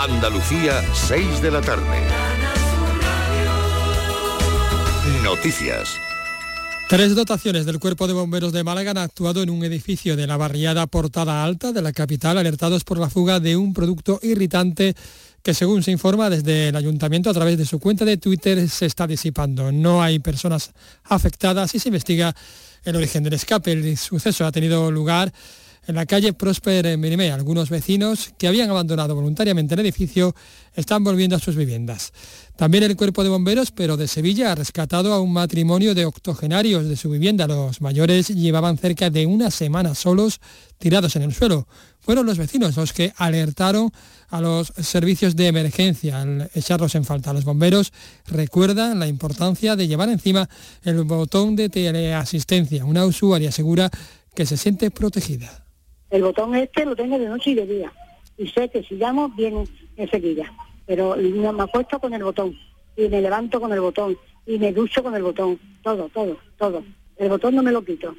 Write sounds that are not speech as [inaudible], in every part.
Andalucía, 6 de la tarde. Noticias. Tres dotaciones del Cuerpo de Bomberos de Málaga han actuado en un edificio de la barriada Portada Alta de la capital, alertados por la fuga de un producto irritante que según se informa desde el ayuntamiento a través de su cuenta de Twitter se está disipando. No hay personas afectadas y se investiga el origen del escape. El suceso ha tenido lugar en la calle Prosper en Mirimé. Algunos vecinos que habían abandonado voluntariamente el edificio están volviendo a sus viviendas. También el cuerpo de bomberos, pero de Sevilla, ha rescatado a un matrimonio de octogenarios de su vivienda. Los mayores llevaban cerca de una semana solos tirados en el suelo. Fueron los vecinos los que alertaron a los servicios de emergencia al echarlos en falta. Los bomberos recuerdan la importancia de llevar encima el botón de teleasistencia. Una usuaria asegura que se siente protegida. El botón este lo tengo de noche y de día. Y sé que si llamo, viene enseguida. Pero me acuesto con el botón. Y me levanto con el botón. Y me ducho con el botón. Todo, todo, todo. El botón no me lo quito.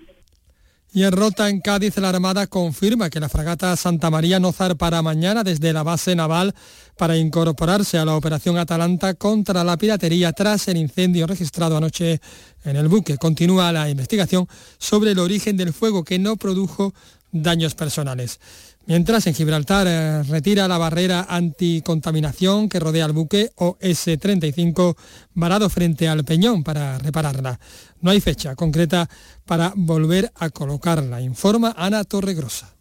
Y en Rota, en Cádiz, la Armada confirma que la fragata Santa María no zarpará mañana desde la base naval para incorporarse a la operación Atalanta contra la piratería tras el incendio registrado anoche en el buque. Continúa la investigación sobre el origen del fuego que no produjo daños personales. Mientras en Gibraltar eh, retira la barrera anticontaminación que rodea el buque OS-35 varado frente al peñón para repararla. No hay fecha concreta para volver a colocarla, informa Ana Torregrosa.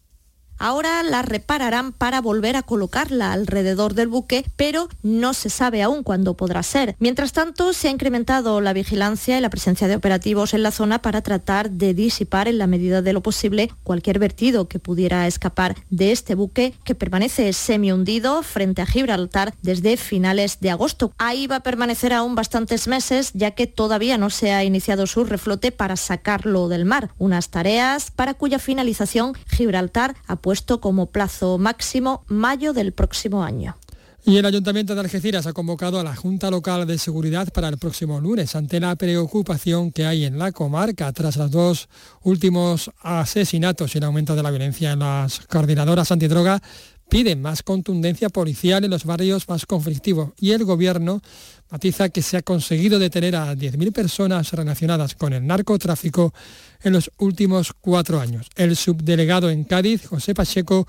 Ahora la repararán para volver a colocarla alrededor del buque, pero no se sabe aún cuándo podrá ser. Mientras tanto, se ha incrementado la vigilancia y la presencia de operativos en la zona para tratar de disipar en la medida de lo posible cualquier vertido que pudiera escapar de este buque que permanece semi hundido frente a Gibraltar desde finales de agosto. Ahí va a permanecer aún bastantes meses ya que todavía no se ha iniciado su reflote para sacarlo del mar, unas tareas para cuya finalización Gibraltar ha puesto como plazo máximo mayo del próximo año. Y el Ayuntamiento de Algeciras ha convocado a la Junta Local de Seguridad para el próximo lunes ante la preocupación que hay en la comarca tras los dos últimos asesinatos y el aumento de la violencia en las coordinadoras antidroga piden más contundencia policial en los barrios más conflictivos y el gobierno matiza que se ha conseguido detener a 10.000 personas relacionadas con el narcotráfico en los últimos cuatro años. El subdelegado en Cádiz, José Pacheco,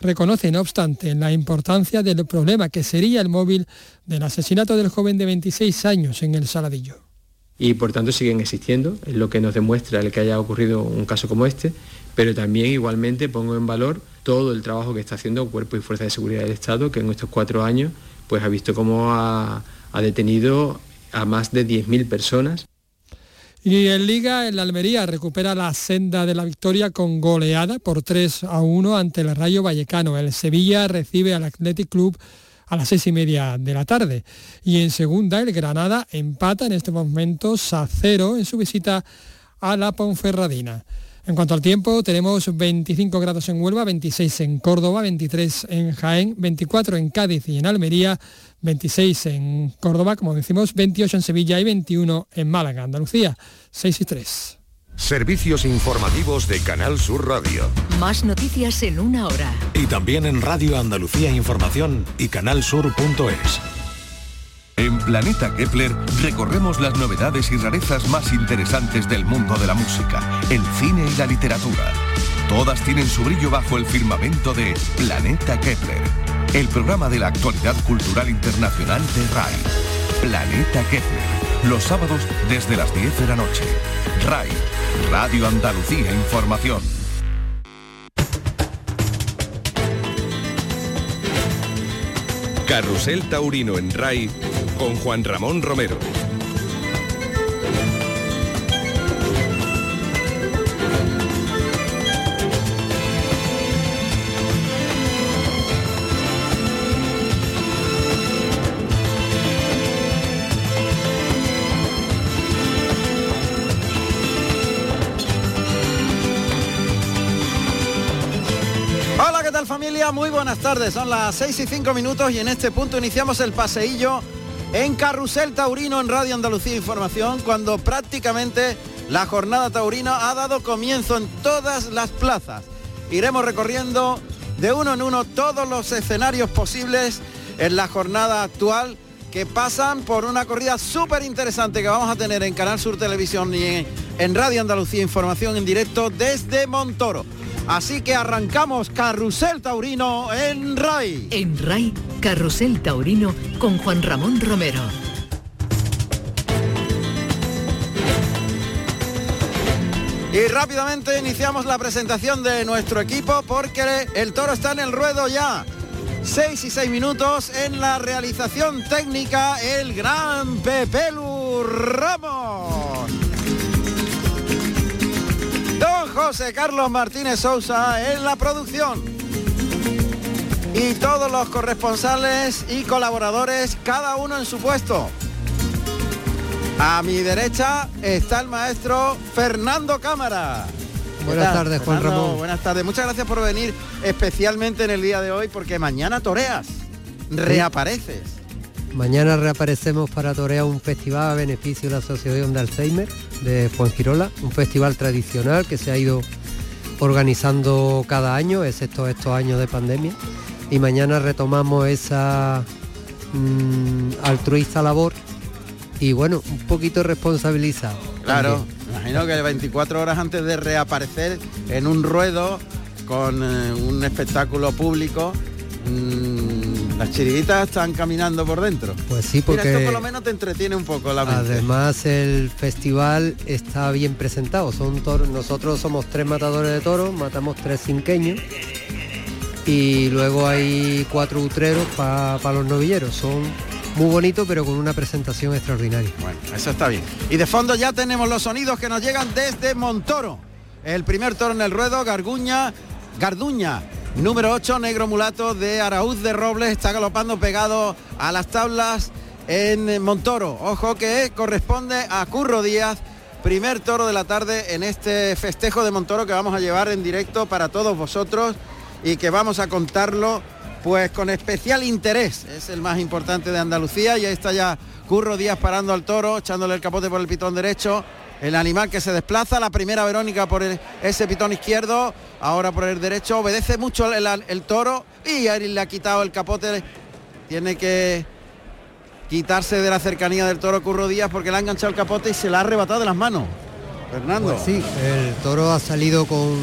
reconoce, no obstante, la importancia del problema que sería el móvil del asesinato del joven de 26 años en el Saladillo. Y por tanto siguen existiendo, es lo que nos demuestra el que haya ocurrido un caso como este, pero también igualmente pongo en valor todo el trabajo que está haciendo Cuerpo y Fuerza de Seguridad del Estado, que en estos cuatro años pues ha visto cómo ha, ha detenido a más de 10.000 personas y en Liga, el Almería recupera la senda de la victoria con goleada por 3 a 1 ante el Rayo Vallecano. El Sevilla recibe al Athletic Club a las seis y media de la tarde. Y en segunda, el Granada empata en este momento a cero en su visita a la Ponferradina. En cuanto al tiempo, tenemos 25 grados en Huelva, 26 en Córdoba, 23 en Jaén, 24 en Cádiz y en Almería, 26 en Córdoba, como decimos, 28 en Sevilla y 21 en Málaga, Andalucía, 6 y 3. Servicios informativos de Canal Sur Radio. Más noticias en una hora. Y también en Radio Andalucía Información y canalsur.es. En Planeta Kepler recorremos las novedades y rarezas más interesantes del mundo de la música, el cine y la literatura. Todas tienen su brillo bajo el firmamento de Planeta Kepler, el programa de la actualidad cultural internacional de RAI. Planeta Kepler, los sábados desde las 10 de la noche. RAI, Radio Andalucía Información. Carrusel Taurino en RAI con Juan Ramón Romero. Hola, ¿qué tal familia? Muy buenas tardes. Son las 6 y 5 minutos y en este punto iniciamos el paseillo en Carrusel Taurino en Radio Andalucía Información cuando prácticamente la jornada taurina ha dado comienzo en todas las plazas. Iremos recorriendo de uno en uno todos los escenarios posibles en la jornada actual que pasan por una corrida súper interesante que vamos a tener en Canal Sur Televisión y en, Radio Andalucía Información en directo desde Montoro. Así que arrancamos Carrusel Taurino en RAI. En RAI, Carrusel Taurino con Juan Ramón Romero. Y rápidamente iniciamos la presentación de nuestro equipo porque el toro está en el ruedo ya. 6 y 6 minutos en la realización técnica el gran Pepelu Ramos. José Carlos Martínez Sousa en la producción. Y todos los corresponsales y colaboradores, cada uno en su puesto. A mi derecha está el maestro Fernando Cámara. Buenas tardes, Juan Ramón. Buenas tardes. Muchas gracias por venir especialmente en el día de hoy porque mañana toreas, reapareces. Mañana reaparecemos para torear un festival a beneficio de la Asociación de Alzheimer de Fuengirola, un festival tradicional que se ha ido organizando cada año, excepto estos años de pandemia. Y mañana retomamos esa mm, altruista labor y bueno, un poquito responsabilizado. Claro, imagino que 24 horas antes de reaparecer en un ruedo con eh, un espectáculo público, mmm, las chiribitas están caminando por dentro. Pues sí, porque Mira, esto por lo menos te entretiene un poco la mente. además el festival está bien presentado. Son toros, nosotros somos tres matadores de toros, matamos tres cinqueños y luego hay cuatro utreros para los novilleros. Son muy bonito pero con una presentación extraordinaria. Bueno, eso está bien. Y de fondo ya tenemos los sonidos que nos llegan desde Montoro. El primer toro en el ruedo, Garguña, Garduña, número 8, negro mulato de Araúz de Robles, está galopando pegado a las tablas en Montoro. Ojo que corresponde a Curro Díaz, primer toro de la tarde en este festejo de Montoro que vamos a llevar en directo para todos vosotros y que vamos a contarlo pues con especial interés. Es el más importante de Andalucía y ahí está ya Curro Díaz parando al toro, echándole el capote por el pitón derecho. El animal que se desplaza, la primera Verónica por el- ese pitón izquierdo, ahora por el derecho, obedece mucho el, toro y ahí le ha quitado el capote. Tiene que quitarse de la cercanía del toro Curro Díaz porque le ha enganchado el capote y se la ha arrebatado de las manos. Fernando. Pues sí, el toro ha salido con,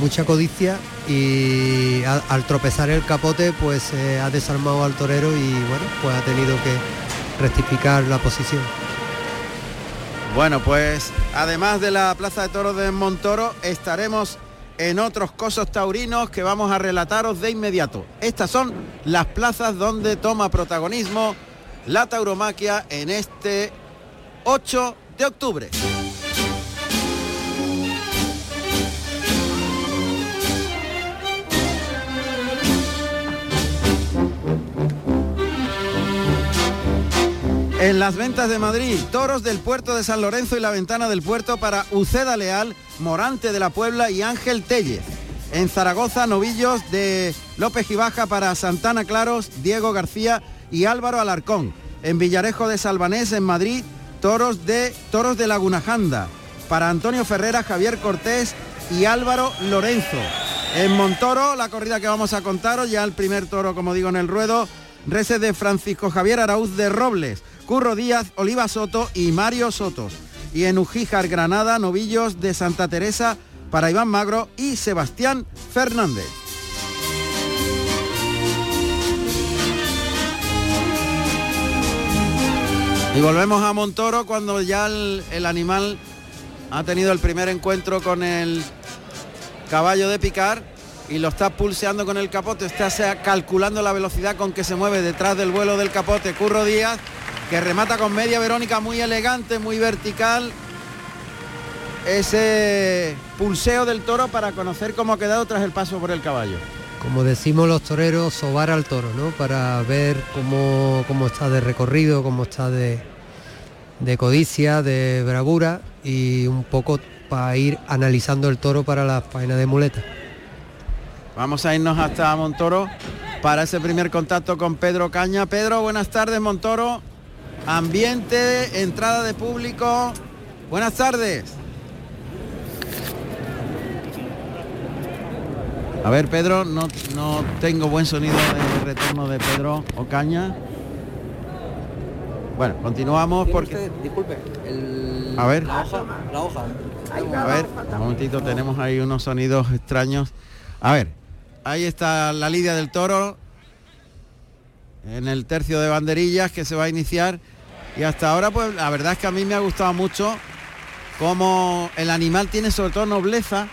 mucha codicia y al tropezar el capote pues eh, ha desarmado al torero y bueno, pues ha tenido que rectificar la posición. Bueno, pues además de la Plaza de Toros de Montoro, estaremos en otros cosos taurinos que vamos a relataros de inmediato. Estas son las plazas donde toma protagonismo la tauromaquia en este 8 de octubre. En las ventas de Madrid, toros del puerto de San Lorenzo y la ventana del puerto para Uceda Leal, Morante de la Puebla y Ángel Tellez. En Zaragoza, novillos de López Gibaja para Santana Claros, Diego García y Álvaro Alarcón. En Villarejo de Salvanés, en Madrid, toros de Toros de Laguna Janda para Antonio Ferrera, Javier Cortés y Álvaro Lorenzo. En Montoro, la corrida que vamos a contaros, ya el primer toro, como digo, en el ruedo, reces de Francisco Javier Araúz de Robles, Curro Díaz, Oliva Soto y Mario Sotos. Y en Ujíjar, Granada, novillos de Santa Teresa para Iván Magro y Sebastián Fernández. Y volvemos a Montoro cuando ya el, el animal ha tenido el primer encuentro con el caballo de picar y lo está pulseando con el capote, está calculando la velocidad con que se mueve detrás del vuelo del capote Curro Díaz, que remata con media Verónica muy elegante, muy vertical. Ese pulseo del toro para conocer cómo ha quedado tras el paso por el caballo. Como decimos los toreros, sobar al toro, ¿no? Para ver cómo, cómo está de recorrido, cómo está de, de codicia, de bravura y un poco para ir analizando el toro para la faena de muleta. Vamos a irnos hasta Montoro para ese primer contacto con Pedro Caña. Pedro, buenas tardes, Montoro. Ambiente, entrada de público. Buenas tardes. A ver, Pedro, no, no tengo buen sonido de retorno de Pedro Ocaña. Bueno, continuamos porque... disculpe, a ver. La hoja, la hoja. A ver, un momentito, tenemos ahí unos sonidos extraños. A ver, ahí está la lidia del toro en el tercio de banderillas que se va a iniciar. Y hasta ahora, pues la verdad es que a mí me ha gustado mucho cómo el animal tiene sobre todo nobleza.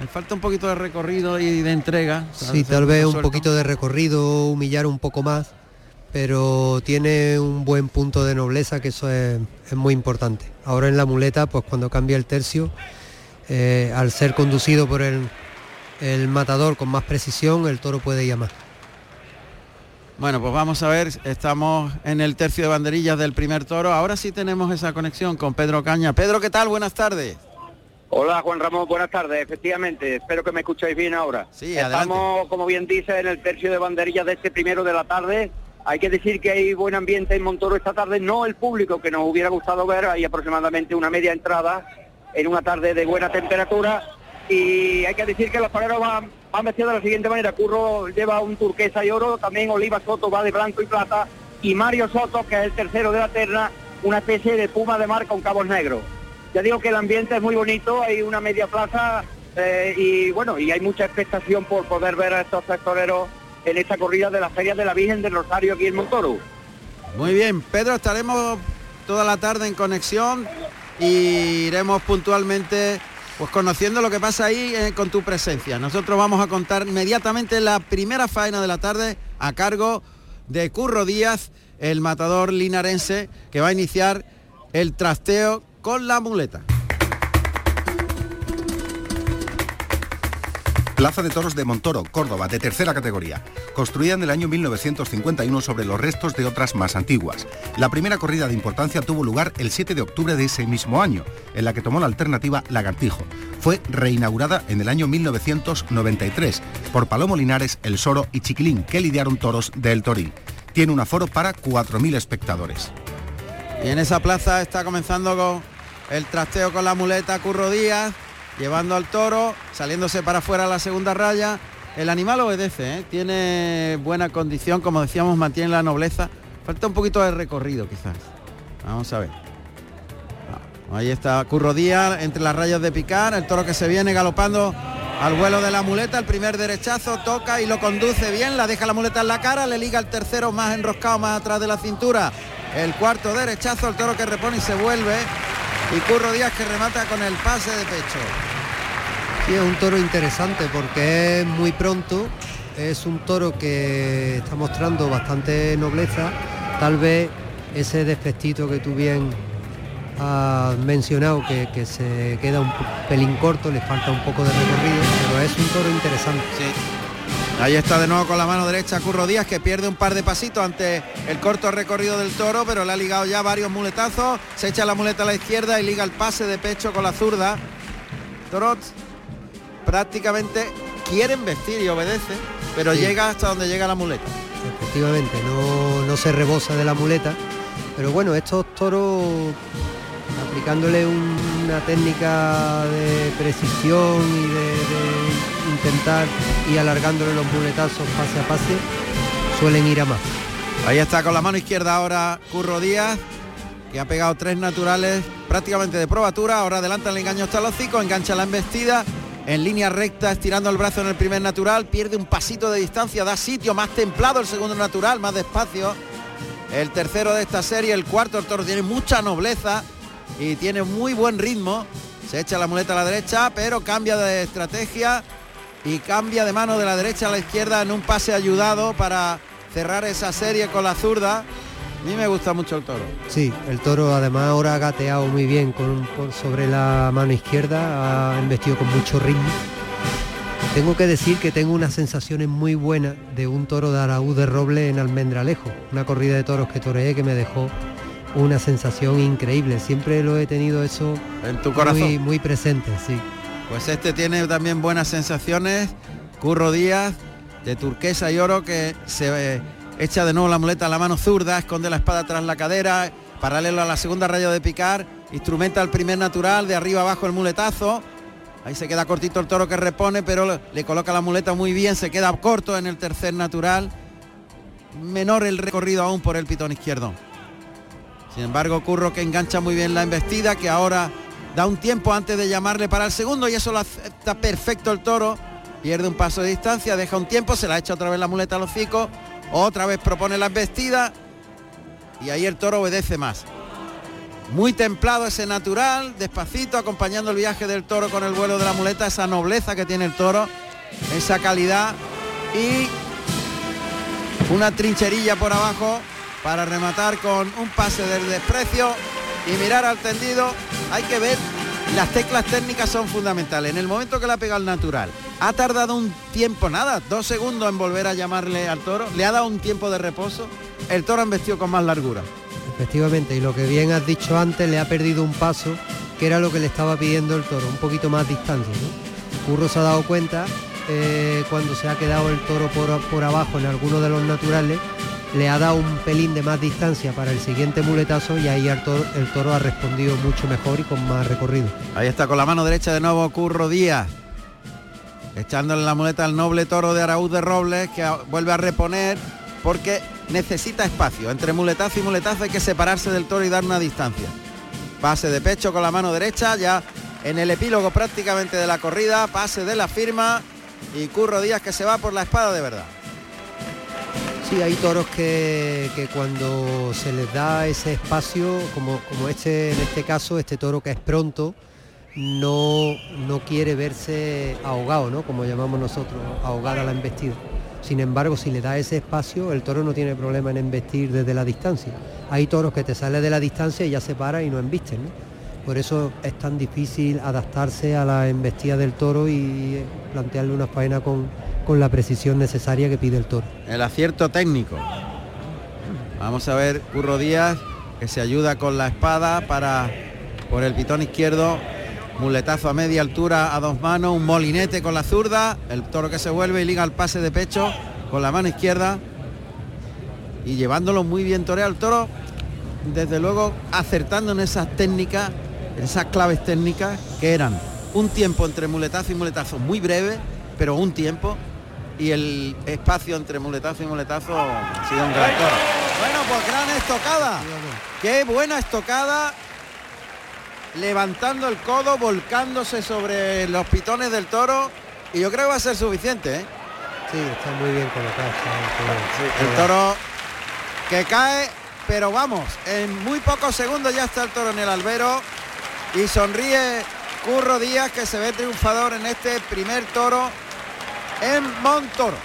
Le falta un poquito de recorrido y de entrega. Sí, tal vez un poquito de recorrido, humillar un poco más, pero tiene un buen punto de nobleza que eso es, es muy importante. Ahora en la muleta, pues cuando cambia el tercio, eh, al ser conducido por el, el matador con más precisión, el toro puede llamar. Bueno, pues vamos a ver, estamos en el tercio de banderillas del primer toro. Ahora sí tenemos esa conexión con Pedro Caña. Pedro, ¿qué tal? Buenas tardes. Hola Juan Ramón, buenas tardes. Efectivamente, espero que me escuchéis bien ahora. Sí, Estamos, como bien dice, en el tercio de banderillas de este primero de la tarde. Hay que decir que hay buen ambiente en Montoro esta tarde, no el público que nos hubiera gustado ver, hay aproximadamente una media entrada en una tarde de buena temperatura y hay que decir que los toreros van, van vestidos de la siguiente manera. Curro lleva un turquesa y oro, también Oliva Soto va de blanco y plata y Mario Soto, que es el tercero de la terna, una especie de puma de mar con cabos negros. Ya digo que el ambiente es muy bonito, hay una media plaza eh, y bueno, y hay mucha expectación por poder ver a estos tres toreros en esta corrida de la Feria de la Virgen del Rosario aquí en Montoro. Muy bien, Pedro, estaremos toda la tarde en conexión y iremos puntualmente pues conociendo lo que pasa ahí eh, con tu presencia. Nosotros vamos a contar inmediatamente la primera faena de la tarde a cargo de Curro Díaz, el matador linarense, que va a iniciar el trasteo con la muleta. Plaza de Toros de Montoro, Córdoba, de tercera categoría. Construida en el año 1951 sobre los restos de otras más antiguas. La primera corrida de importancia tuvo lugar el 7 de octubre de ese mismo año, en la que tomó la alternativa Lagartijo. Fue reinaugurada en el año 1993 por Palomo Linares, El Soro y Chiquilín, que lidiaron toros del Toril. Tiene un aforo para 4.000 espectadores. Y en esa plaza está comenzando con el trasteo con la muleta Curro Díaz, llevando al toro, saliéndose para afuera la segunda raya. El animal obedece, ¿eh? tiene buena condición, como decíamos, mantiene la nobleza. Falta un poquito de recorrido quizás. Vamos a ver. Ah, Ahí está Curro Díaz entre las rayas de picar, el toro que se viene galopando al vuelo de la muleta, el primer derechazo toca y lo conduce bien, la deja la muleta en la cara, le liga el tercero más enroscado más atrás de la cintura. El cuarto derechazo, el toro que repone y se vuelve. Y Curro Díaz que remata con el pase de pecho. Sí, es un toro interesante porque es muy pronto, es un toro que está mostrando bastante nobleza, tal vez ese defectito que tú bien has mencionado, que se queda un pelín corto, le falta un poco de recorrido, pero es un toro interesante. Ahí está de nuevo con la mano derecha Curro Díaz que pierde un par de pasitos ante el corto recorrido del toro, pero le ha ligado ya varios muletazos, se echa la muleta a la izquierda y liga el pase de pecho con la zurda. Torot prácticamente quieren vestir y obedece, pero Sí. llega hasta donde llega la muleta. Efectivamente, no, no se rebosa de la muleta, pero bueno, estos toros aplicándole un- una técnica de precisión y de, de intentar y alargándole los muletazos pase a pase, suelen ir a más. Ahí está con la mano izquierda ahora Curro Díaz, que ha pegado tres naturales prácticamente de probatura. Ahora adelanta el engaño hasta el hocico, engancha la embestida. En línea recta, estirando el brazo en el primer natural, pierde un pasito de distancia, da sitio más templado el segundo natural, más despacio. El tercero de esta serie, el cuarto, el toro tiene mucha nobleza y tiene muy buen ritmo. Se echa la muleta a la derecha, pero cambia de estrategia y cambia de mano de la derecha a la izquierda en un pase ayudado para cerrar esa serie con la zurda. A mí me gusta mucho el toro. Sí, el toro además ahora ha gateado muy bien con, por sobre la mano izquierda, ha embestido con mucho ritmo. Tengo que decir que tengo unas sensaciones muy buenas de un toro de Araúz de Roble en Almendralejo, una corrida de toros que toreé que me dejó una sensación increíble. Siempre lo he tenido eso En tu corazón. muy, muy presente, sí. Pues este tiene también buenas sensaciones. Curro Díaz, de turquesa y oro, que se eh, echa de nuevo la muleta a la mano zurda, esconde la espada tras la cadera, paralelo a la segunda raya de picar, instrumenta el primer natural, de arriba abajo el muletazo. Ahí se queda cortito el toro que repone, pero le coloca la muleta muy bien, se queda corto en el tercer natural. Menor el recorrido aún por el pitón izquierdo. Sin embargo, Curro que engancha muy bien la embestida, que ahora da un tiempo antes de llamarle para el segundo y eso lo acepta perfecto el toro. Pierde un paso de distancia, deja un tiempo, se la echa otra vez la muleta a los hocico, otra vez propone la embestida y ahí el toro obedece más. Muy templado ese natural, despacito, acompañando el viaje del toro con el vuelo de la muleta, esa nobleza que tiene el toro, esa calidad y una trincherilla por abajo para rematar con un pase del desprecio y mirar al tendido. Hay que ver, las teclas técnicas son fundamentales. En el momento que la pega el natural, ha tardado un tiempo, nada, dos segundos en volver a llamarle al toro, le ha dado un tiempo de reposo, el toro ha vestido con más largura. Efectivamente, y lo que bien has dicho antes, le ha perdido un paso, que era lo que le estaba pidiendo el toro, un poquito más distancia. Curro se ha dado cuenta eh, cuando se ha quedado el toro por, por abajo en alguno de los naturales, le ha dado un pelín de más distancia para el siguiente muletazo y ahí el toro, el toro ha respondido mucho mejor y con más recorrido. Ahí está con la mano derecha de nuevo Curro Díaz, echándole la muleta al noble toro de Araúz de Robles, que vuelve a reponer porque necesita espacio. Entre muletazo y muletazo hay que separarse del toro y dar una distancia. Pase de pecho con la mano derecha, ya en el epílogo prácticamente de la corrida, pase de la firma y Curro Díaz que se va por la espada de verdad. Sí, hay toros que, que cuando se les da ese espacio, como, como este en este caso, este toro que es pronto, no, no quiere verse ahogado, ¿no? Como llamamos nosotros, ahogada la embestida. Sin embargo, si le da ese espacio, el toro no tiene problema en embestir desde la distancia. Hay toros que te sale de la distancia y ya se para y no embisten. ¿no? Por eso es tan difícil adaptarse a la embestida del toro y plantearle una faena con, con la precisión necesaria que pide el toro. El acierto técnico. Vamos a ver Curro Díaz que se ayuda con la espada para por el pitón izquierdo. Muletazo a media altura a dos manos, un molinete con la zurda, el toro que se vuelve y liga el pase de pecho con la mano izquierda y llevándolo muy bien toreado el toro, desde luego acertando en esas técnicas, esas claves técnicas que eran un tiempo entre muletazo y muletazo muy breve, pero un tiempo y el espacio entre muletazo y muletazo ha sido un gran toro. Bueno, pues gran estocada. Qué buena estocada. Levantando el codo, volcándose sobre los pitones del toro. Y yo creo que va a ser suficiente. ¿eh? Sí, está muy bien colocado. Sí, el toro que cae, pero vamos, en muy pocos segundos ya está el toro en el albero. Y sonríe Curro Díaz que se ve triunfador en este primer toro en Montoro.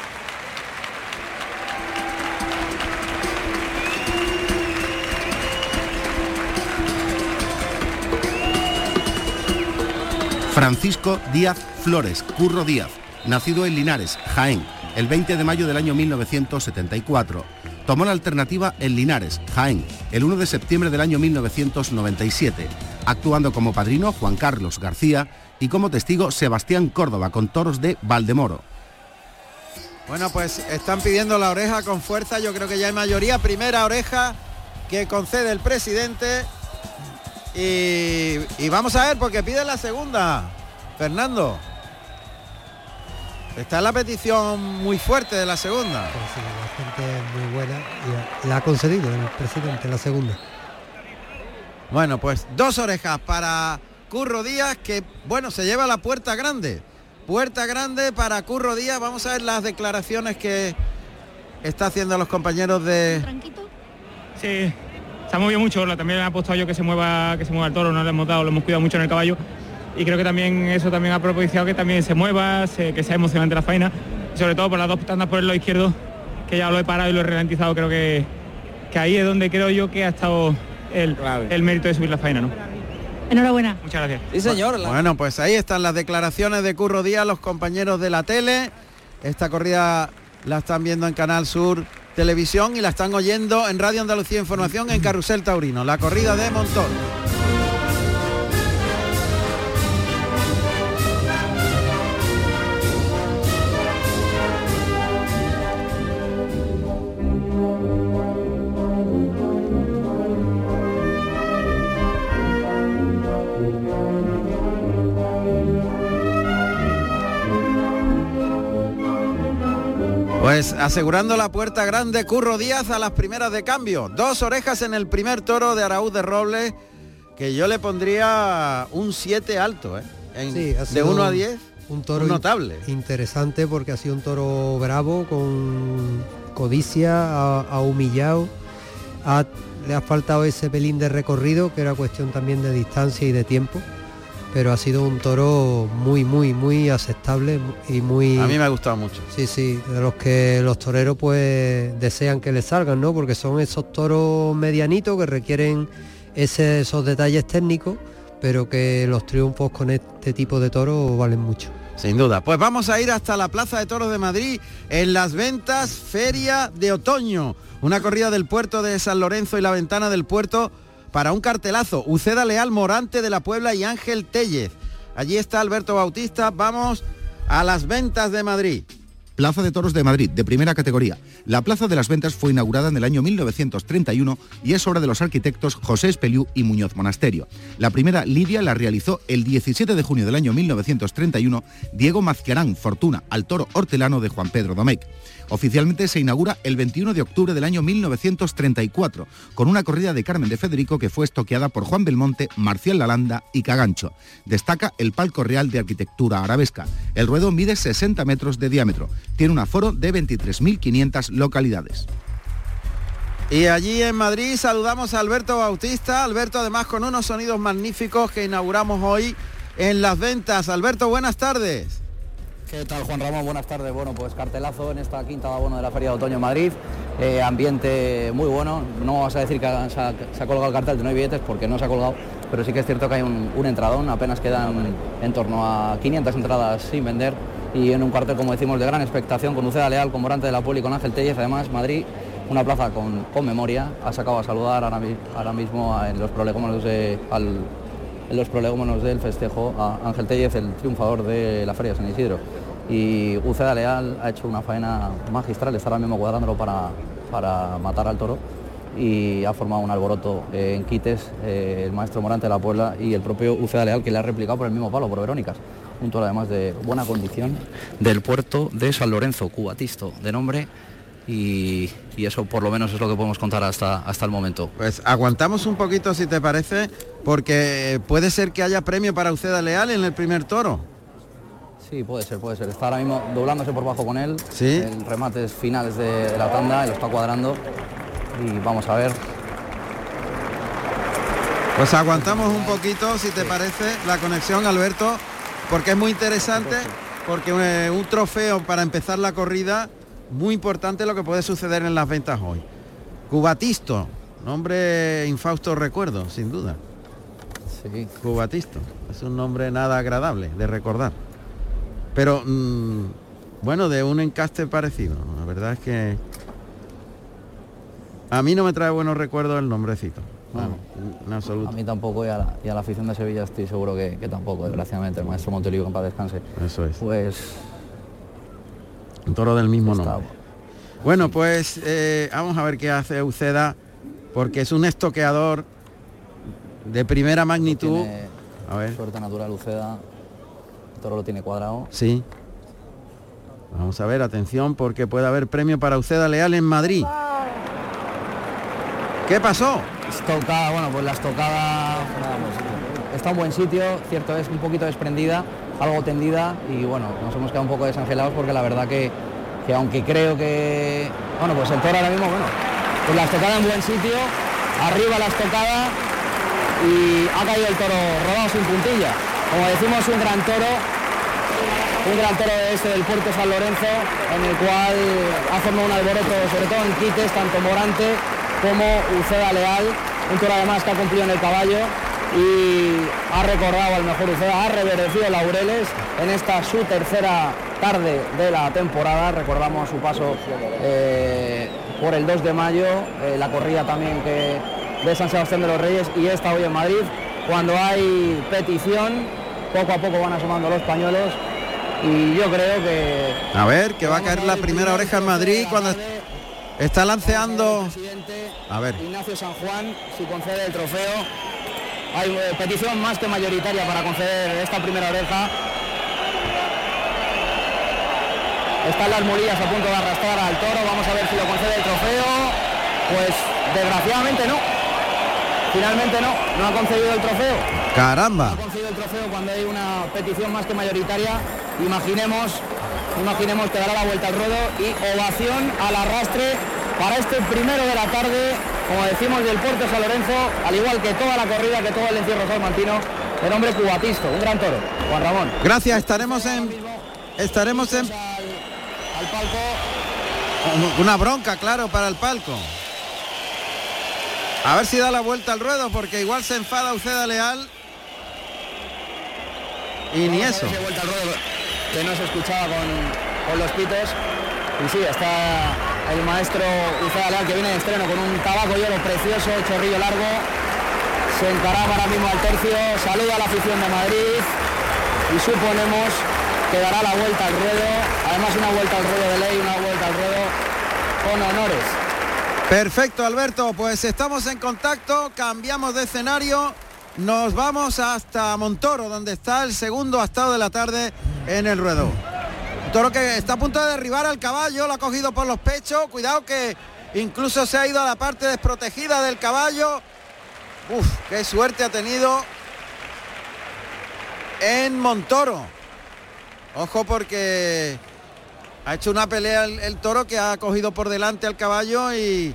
Francisco Díaz Flores, Curro Díaz, nacido en Linares, Jaén, el 20 de mayo del año 1974. Tomó la alternativa en Linares, Jaén, el 1 de septiembre del año 1997, actuando como padrino Juan Carlos García y como testigo Sebastián Córdoba con toros de Valdemoro. Bueno, pues están pidiendo la oreja con fuerza, yo creo que ya hay mayoría. Primera oreja que concede el presidente. Y, y vamos a ver, porque pide la segunda. Fernando. Está la petición muy fuerte de la segunda. Pues sí, la gente es muy buena y la ha concedido el presidente la segunda. Bueno, pues dos orejas para Curro Díaz, que bueno, se lleva la puerta grande. Puerta grande para Curro Díaz. Vamos a ver las declaraciones que está haciendo los compañeros de. Sí, se ha movido mucho, también ha apostado yo que se mueva, que se mueva el toro, no le hemos dado, lo hemos cuidado mucho en el caballo. Y creo que también eso también ha propiciado que también se mueva, se- que sea emocionante la faena. Y sobre todo por las dos tandas por el lado izquierdo, que ya lo he parado y lo he ralentizado, creo que, que ahí es donde creo yo que ha estado el, el mérito de subir la faena, ¿no? Enhorabuena. Muchas gracias. Sí, señor. Bueno, pues ahí están las declaraciones de Curro Díaz, los compañeros de la tele. Esta corrida la están viendo en Canal Sur Televisión y la están oyendo en Radio Andalucía Información en Carrusel Taurino, la corrida de Montón. Pues asegurando la puerta grande, Curro Díaz a las primeras de cambio. Dos orejas en el primer toro de Araúz de Robles, que yo le pondría un 7 alto, ¿eh? En- Sí, ha de sido 1 a un- 10. un toro notable. interesante porque ha sido un toro bravo con codicia ha, ha humillado ha- le ha faltado ese pelín de recorrido que era cuestión también de distancia y de tiempo pero ha sido un toro muy muy muy aceptable y muy A mí me ha gustado mucho. Sí, sí, de los que los toreros pues desean que les salgan, ¿no? Porque son esos toros medianitos que requieren ese- esos detalles técnicos, pero que los triunfos con este tipo de toros valen mucho. Sin duda. Pues vamos a ir hasta la Plaza de Toros de Madrid en las ventas Feria de Otoño. Una corrida del puerto de San Lorenzo y la ventana del puerto para un cartelazo. Uceda Leal, Morante de la Puebla y Ángel Tellez. Allí está Alberto Bautista. Vamos a las ventas de Madrid. Plaza de Toros de Madrid, de primera categoría. La Plaza de las Ventas fue inaugurada en el año 1931 y es obra de los arquitectos José Espeliú y Muñoz Monasterio. La primera lidia la realizó el 17 de junio del año 1931 Diego Mazquiarán Fortuna al toro hortelano de Juan Pedro Domecq. Oficialmente se inaugura el 21 de octubre del año 1934 con una corrida de Carmen de Federico que fue estoqueada por Juan Belmonte, Marcial Lalanda y Cagancho. Destaca el palco real de arquitectura arabesca. El ruedo mide 60 metros de diámetro. Tiene un aforo de 23.500 localidades. Y allí en Madrid saludamos a Alberto Bautista. Alberto además con unos sonidos magníficos que inauguramos hoy en las ventas. Alberto, buenas tardes. ¿Qué tal Juan Ramón? Buenas tardes. Bueno, pues cartelazo en esta quinta de abono de la Feria de Otoño Madrid. Eh, ambiente muy bueno. No vas a decir que se ha, colgado el cartel de no hay billetes porque no se ha colgado, pero sí que es cierto que hay un, entradón. Apenas quedan en torno a 500 entradas sin vender y en un cartel, como decimos, de gran expectación con Uceda Leal, con Morante de la Poli con Ángel Tellez. Además, Madrid, una plaza con, con memoria. Ha sacado a saludar ahora, mi- ahora mismo a- en los prolegómenos de, en los prolegómenos del festejo a Ángel Tellez, el triunfador de la Feria de San Isidro. Y Uceda Leal ha hecho una faena magistral, está ahora mismo cuadrándolo para, para matar al toro y ha formado un alboroto eh, en Quites, eh, el maestro Morante de la Puebla y el propio Uceda Leal que le ha replicado por el mismo palo, por Verónicas. Un toro además de buena condición del puerto de San Lorenzo, cubatisto de nombre y, y eso por lo menos es lo que podemos contar hasta, hasta el momento. Pues aguantamos un poquito si te parece, porque puede ser que haya premio para Uceda Leal en el primer toro. Sí, puede ser, puede ser. Está ahora mismo doblándose por bajo con él. Sí. El remate es finales de, de la tanda, lo está cuadrando. Y vamos a ver. Pues aguantamos un poquito, si te parece, la conexión, Alberto, porque es muy interesante, porque eh, un trofeo para empezar la corrida, muy importante lo que puede suceder en las ventas hoy. Cubatisto, nombre infausto recuerdo, sin duda. Sí. Cubatisto, es un nombre nada agradable de recordar. Pero, mm, bueno, de un encaste parecido, la verdad es que... A mí no me trae buenos recuerdos el nombrecito. Vamos, en absoluto. A mí tampoco y a la, y a la afición de Sevilla estoy seguro que, que tampoco, desgraciadamente. El maestro Monteliu, que en paz descanse. Eso es. Pues Un toro del mismo nombre. Bueno, pues eh, vamos a ver qué hace Uceda, porque es un estoqueador de primera magnitud. tiene A ver, suerte natural Uceda. El toro lo tiene cuadrado. sí. Vamos a ver, atención, porque puede haber premio para Uceda Leal en Madrid. ¿Qué pasó? Estocada, bueno, pues la estocada está en buen sitio, cierto es un poquito desprendida, algo tendida y bueno, nos hemos quedado un poco desangelados porque la verdad que, que aunque creo que, bueno, pues el toro ahora mismo, bueno, pues la estocada en buen sitio, arriba la estocada y ha caído el toro rodado sin puntilla. Como decimos, un gran toro, un gran toro este del puerto San Lorenzo, en el cual ha formado un alboroto, sobre todo en quites, tanto Morante como Uceda Leal, un toro además que ha cumplido en el caballo y ha recordado al mejor Uceda, ha reverecido laureles en esta su tercera tarde de la temporada, recordamos su paso eh, por el 2 de mayo, eh, la corrida también que de San Sebastián de los Reyes y esta hoy en Madrid, cuando hay petición, poco a poco van asomando los pañuelos y yo creo que A ver, que va a caer la primera oreja en Madrid cuando está lanceando. A ver, Ignacio San Juan, si concede el trofeo. Hay eh, petición más que mayoritaria para conceder esta primera oreja. están las mulillas a punto de arrastrar al toro, vamos a ver si lo concede el trofeo. Pues desgraciadamente no. Finalmente no, no ha concedido el trofeo. Caramba. No ha concedido el trofeo cuando hay una petición más que mayoritaria. Imaginemos, imaginemos que dará la vuelta al ruedo y ovación al arrastre para este primero de la tarde, como decimos, del Puerto San Lorenzo, al igual que toda la corrida, que todo el encierro salmantino, el hombre cubatisto, un gran toro, Juan Ramón. Gracias, estaremos en. Estaremos en. Al palco. Una bronca, claro, para el palco. A ver si da la vuelta al ruedo, porque igual se enfada Uceda Leal. Y ni eso. Esa vuelta al ruedo que no se escuchaba con, con los pitos. Y sí, está el maestro Uceda Leal que viene de estreno con un tabaco hielo precioso, chorrillo largo. Se encaraba ahora mismo al tercio, saluda a la afición de Madrid y suponemos que dará la vuelta al ruedo. Además una vuelta al ruedo de ley, una vuelta al ruedo con honores. Perfecto, Alberto. Pues estamos en contacto, cambiamos de escenario, nos vamos hasta Montoro, donde está el segundo astado de la tarde en el ruedo. Toro que está a punto de derribar al caballo, lo ha cogido por los pechos. Cuidado que incluso se ha ido a la parte desprotegida del caballo. Uf, qué suerte ha tenido en Montoro. Ojo porque ha hecho una pelea el, el toro que ha cogido por delante al caballo y,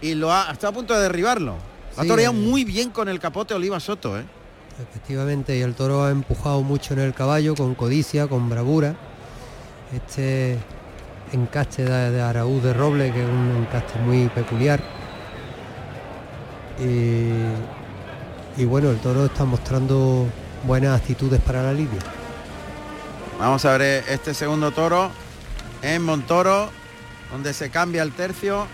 y lo ha está a punto de derribarlo. Lo ha Sí, toreado eh. muy bien con el capote Oliva Soto, ¿eh? Efectivamente, y el toro ha empujado mucho en el caballo, con codicia, con bravura. Este encaste de, de Araúz de Roble, que es un encaste muy peculiar. Y, y bueno, el toro está mostrando buenas actitudes para la lidia. Vamos a ver este segundo toro en Montoro, donde se cambia el tercio.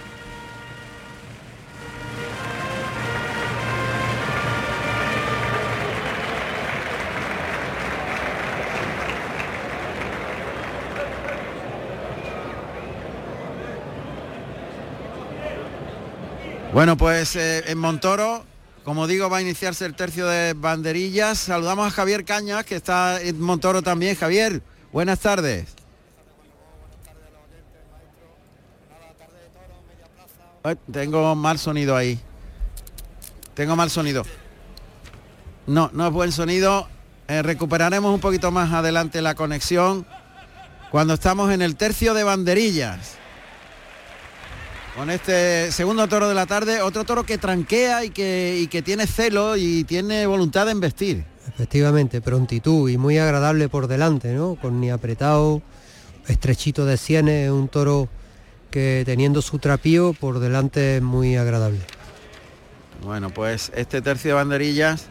Bueno, pues eh, en Montoro, como digo, va a iniciarse el tercio de banderillas. Saludamos a Javier Cañas, que está en Montoro también. Javier, buenas tardes. Tengo mal sonido ahí. Tengo mal sonido. No, no es buen sonido. Eh, recuperaremos un poquito más adelante la conexión cuando estamos en el tercio de banderillas. Con este segundo toro de la tarde, otro toro que tranquea y que, y que tiene celo y tiene voluntad de embestir. Efectivamente, prontitud y muy agradable por delante, ¿no? Con ni apretado, estrechito de sienes, es un toro que teniendo su trapío por delante es muy agradable. Bueno, pues este tercio de banderillas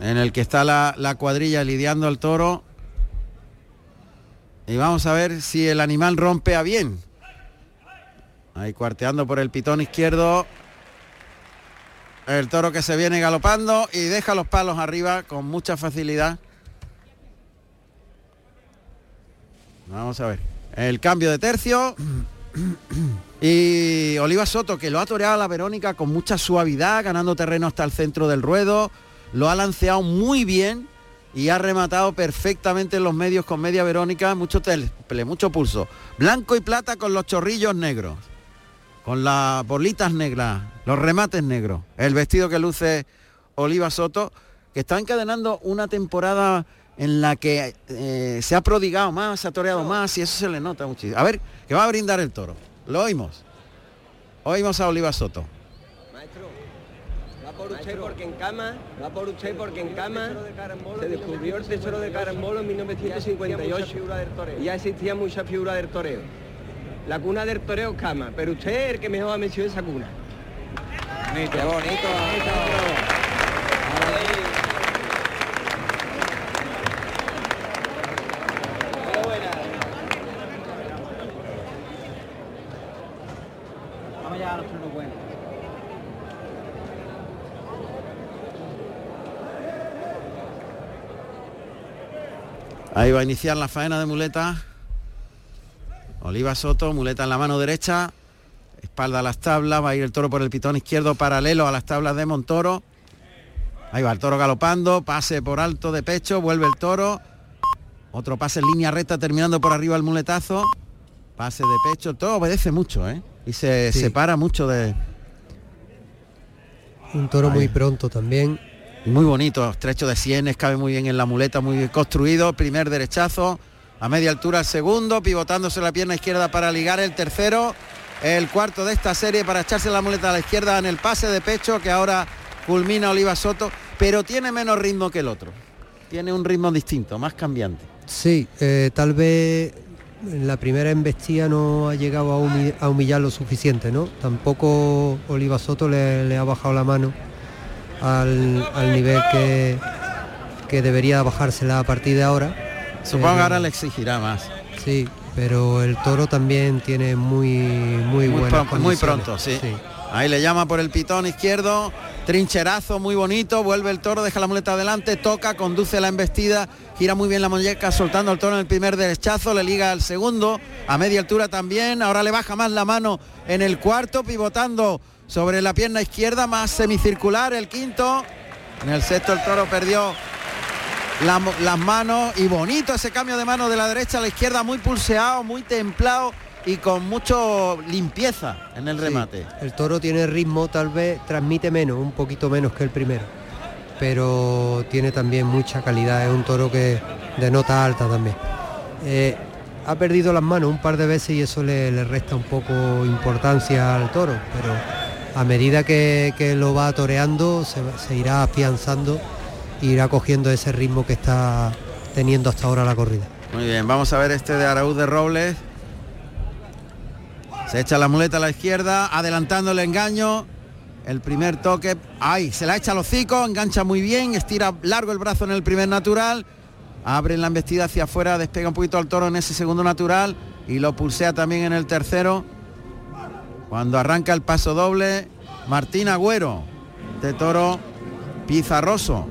en el que está la, la cuadrilla lidiando al toro. Y vamos a ver si el animal rompe a bien. Ahí cuarteando por el pitón izquierdo. El toro que se viene galopando y deja los palos arriba con mucha facilidad. Vamos a ver. El cambio de tercio. Y Oliva Soto, que lo ha toreado a la Verónica con mucha suavidad, ganando terreno hasta el centro del ruedo. Lo ha lanceado muy bien y ha rematado perfectamente en los medios con media Verónica. Mucho mucho pulso. Blanco y plata con los chorrillos negros. Con las bolitas negras, los remates negros. El vestido que luce Oliva Soto, que está encadenando una temporada en la que eh, se ha prodigado más, se ha toreado más y eso se le nota muchísimo. A ver, que va a brindar el toro. Lo oímos. Oímos a Oliva Soto. Va por usted porque en cama, va por usted porque en cama se descubrió el tesoro de Carambolo en 1958. Y ya existía mucha figura del toreo. La cuna del toreo es cama, pero usted es el que mejor ha mencionado esa cuna. Bonito, bonito, Vamos a los buenos. Ahí va a iniciar la faena de muleta. Oliva Soto, muleta en la mano derecha, espalda a las tablas, va a ir el toro por el pitón izquierdo paralelo a las tablas de Montoro. Ahí va el toro galopando, pase por alto de pecho, vuelve el toro. Otro pase en línea recta terminando por arriba el muletazo. Pase de pecho, todo obedece mucho, ¿eh? Y se separa mucho de... Un toro muy pronto también. Muy bonito, estrecho de sienes, cabe muy bien en la muleta, muy bien construido. Primer derechazo, a media altura el segundo, pivotándose la pierna izquierda para ligar el tercero. El cuarto de esta serie para echarse la muleta a la izquierda en el pase de pecho que ahora culmina Oliva Soto, pero tiene menos ritmo que el otro. Tiene un ritmo distinto, más cambiante. Sí, eh, tal vez en la primera embestida no ha llegado a, humillar lo suficiente, ¿no? Tampoco Oliva Soto le, ha bajado la mano al, nivel que, que debería bajársela a partir de ahora. Supongo que ahora le exigirá más. Sí, pero el toro también tiene muy muy, muy Muy pronto, sí. Ahí le llama por el pitón izquierdo, trincherazo muy bonito, vuelve el toro, deja la muleta adelante, toca, conduce la embestida, gira muy bien la muñeca, soltando el toro en el primer derechazo, le liga al segundo, a media altura también, ahora le baja más la mano en el cuarto, pivotando sobre la pierna izquierda, más semicircular el quinto, en el sexto el toro perdió las manos. Y bonito ese cambio de mano de la derecha a la izquierda, muy pulseado, muy templado y con mucho limpieza en el remate. el toro tiene ritmo, tal vez transmite menos, un poquito menos que el primero, pero tiene también mucha calidad, es un toro que de nota alta también. Eh, ha perdido las manos un par de veces y eso le, resta un poco importancia al toro, pero a medida que, lo va toreando se, se irá afianzando e irá cogiendo ese ritmo que está teniendo hasta ahora la corrida. Muy bien, vamos a ver este de Araúz de Robles se echa la muleta a la izquierda, adelantando el engaño. El primer toque, ahí, se la echa al hocico, engancha muy bien, estira largo el brazo en el primer natural, abre la embestida hacia afuera, despega un poquito al toro en ese segundo natural y lo pulsea también en el tercero. Cuando arranca el paso doble, Martín Agüero, de toro pizarroso,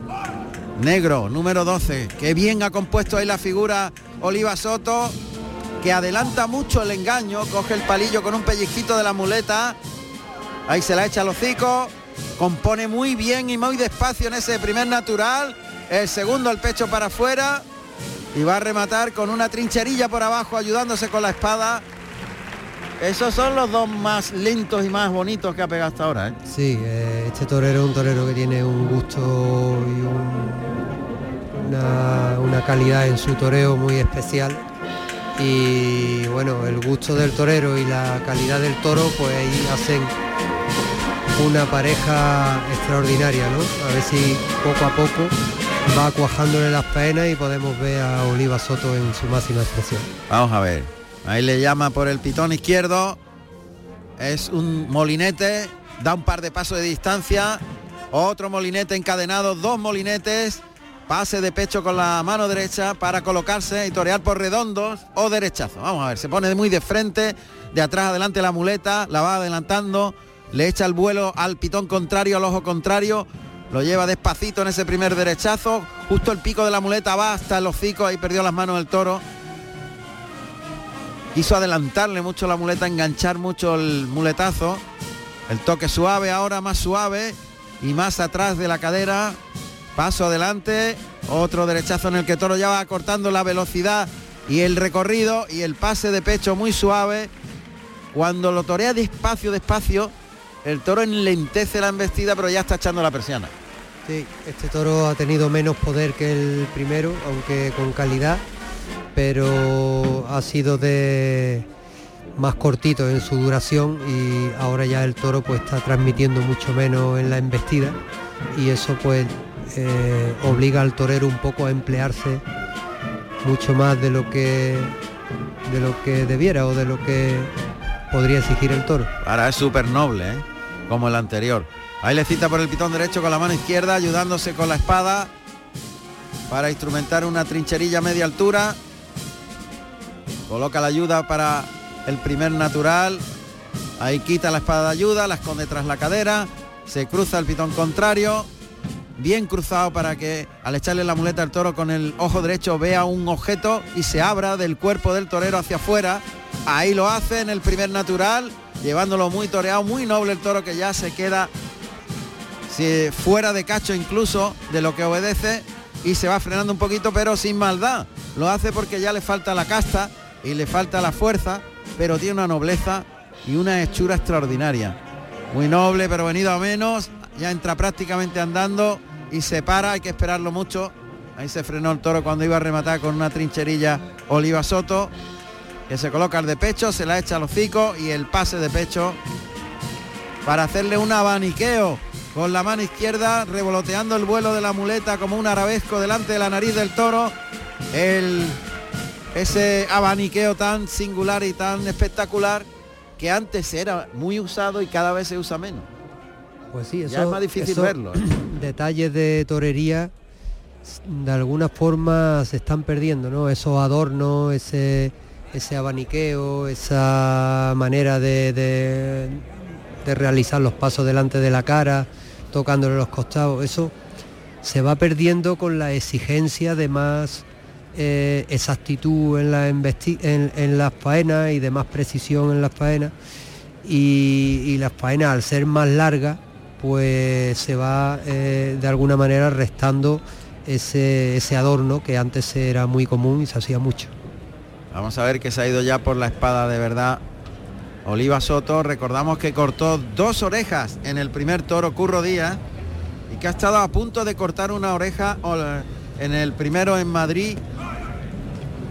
negro, número 12. Qué bien ha compuesto ahí la figura Oliva Soto, que adelanta mucho el engaño, coge el palillo con un pellizquito de la muleta, ahí se la echa al hocico, compone muy bien y muy despacio en ese primer natural, el segundo el pecho para afuera y va a rematar con una trincherilla por abajo ayudándose con la espada. Esos son los dos más lentos y más bonitos que ha pegado hasta ahora. ¿eh? Sí, eh, este torero es un torero que tiene un gusto y una, una calidad en su toreo muy especial y bueno, el gusto del torero y la calidad del toro pues ahí hacen una pareja extraordinaria, ¿no? A ver si poco a poco va cuajándole las penas y podemos ver a Oliva Soto en su máxima expresión. Vamos a ver, ahí le llama por el pitón izquierdo, es un molinete, da un par de pasos de distancia, otro molinete encadenado, dos molinetes, Pase de pecho con la mano derecha para colocarse y torear por redondos o derechazo. Vamos a ver, se pone muy de frente, de atrás adelante la muleta, la va adelantando, le echa el vuelo al pitón contrario, al ojo contrario, lo lleva despacito en ese primer derechazo, justo el pico de la muleta va hasta el hocico, ahí perdió las manos el toro. Quiso adelantarle mucho la muleta, enganchar mucho el muletazo. El toque suave ahora, más suave y más atrás de la cadera, Paso adelante, otro derechazo en el que Toro ya va cortando la velocidad y el recorrido y el pase de pecho muy suave. Cuando lo torea despacio, despacio, el toro enlentece la embestida, pero ya está echando la persiana. Sí, este toro ha tenido menos poder que el primero, aunque con calidad, pero ha sido de más cortito en su duración y ahora ya el toro pues está transmitiendo mucho menos en la embestida y eso pues eh, obliga al torero un poco a emplearse mucho más de lo que de lo que debiera o de lo que podría exigir el toro. Ahora es súper noble, ¿eh? como el anterior. Ahí le cita por el pitón derecho con la mano izquierda, ayudándose con la espada para instrumentar una trincherilla a media altura. Coloca la ayuda para el primer natural. Ahí quita la espada de ayuda, la esconde tras la cadera. Se cruza el pitón contrario bien cruzado para que al echarle la muleta al toro con el ojo derecho vea un objeto y se abra del cuerpo del torero hacia afuera. Ahí lo hace en el primer natural, llevándolo muy toreado, muy noble el toro que ya se queda fuera de cacho incluso de lo que obedece y se va frenando un poquito pero sin maldad. lo hace porque ya le falta la casta y le falta la fuerza, pero tiene una nobleza y una hechura extraordinaria. Muy noble, pero venido a menos, ya entra prácticamente andando y se para, hay que esperarlo mucho. Ahí se frenó el toro cuando iba a rematar con una trincherilla Oliva Soto, que se coloca el de pecho, se la echa al hocico y el pase de pecho para hacerle un abaniqueo con la mano izquierda, revoloteando el vuelo de la muleta como un arabesco delante de la nariz del toro. El, ese abaniqueo tan singular y tan espectacular que antes era muy usado y cada vez se usa menos. Pues sí, eso, Ya es más difícil eso- verlo. ¿eh? Detalles de torería de alguna forma se están perdiendo, ¿no? Esos adornos, ese, ese abaniqueo, esa manera de, de- realizar los pasos delante de la cara, tocándole los costados, eso se va perdiendo con la exigencia de más eh, exactitud en, la en, en las faenas y de más precisión en las faenas y, y las faenas al ser más largas pues se va eh, de alguna manera restando ese, ese adorno que antes era muy común y se hacía mucho. Vamos a ver que se ha ido ya por la espada de verdad. Oliva Soto, recordamos que cortó dos orejas en el primer toro Curro Díaz y que ha estado a punto de cortar una oreja en el primero en Madrid.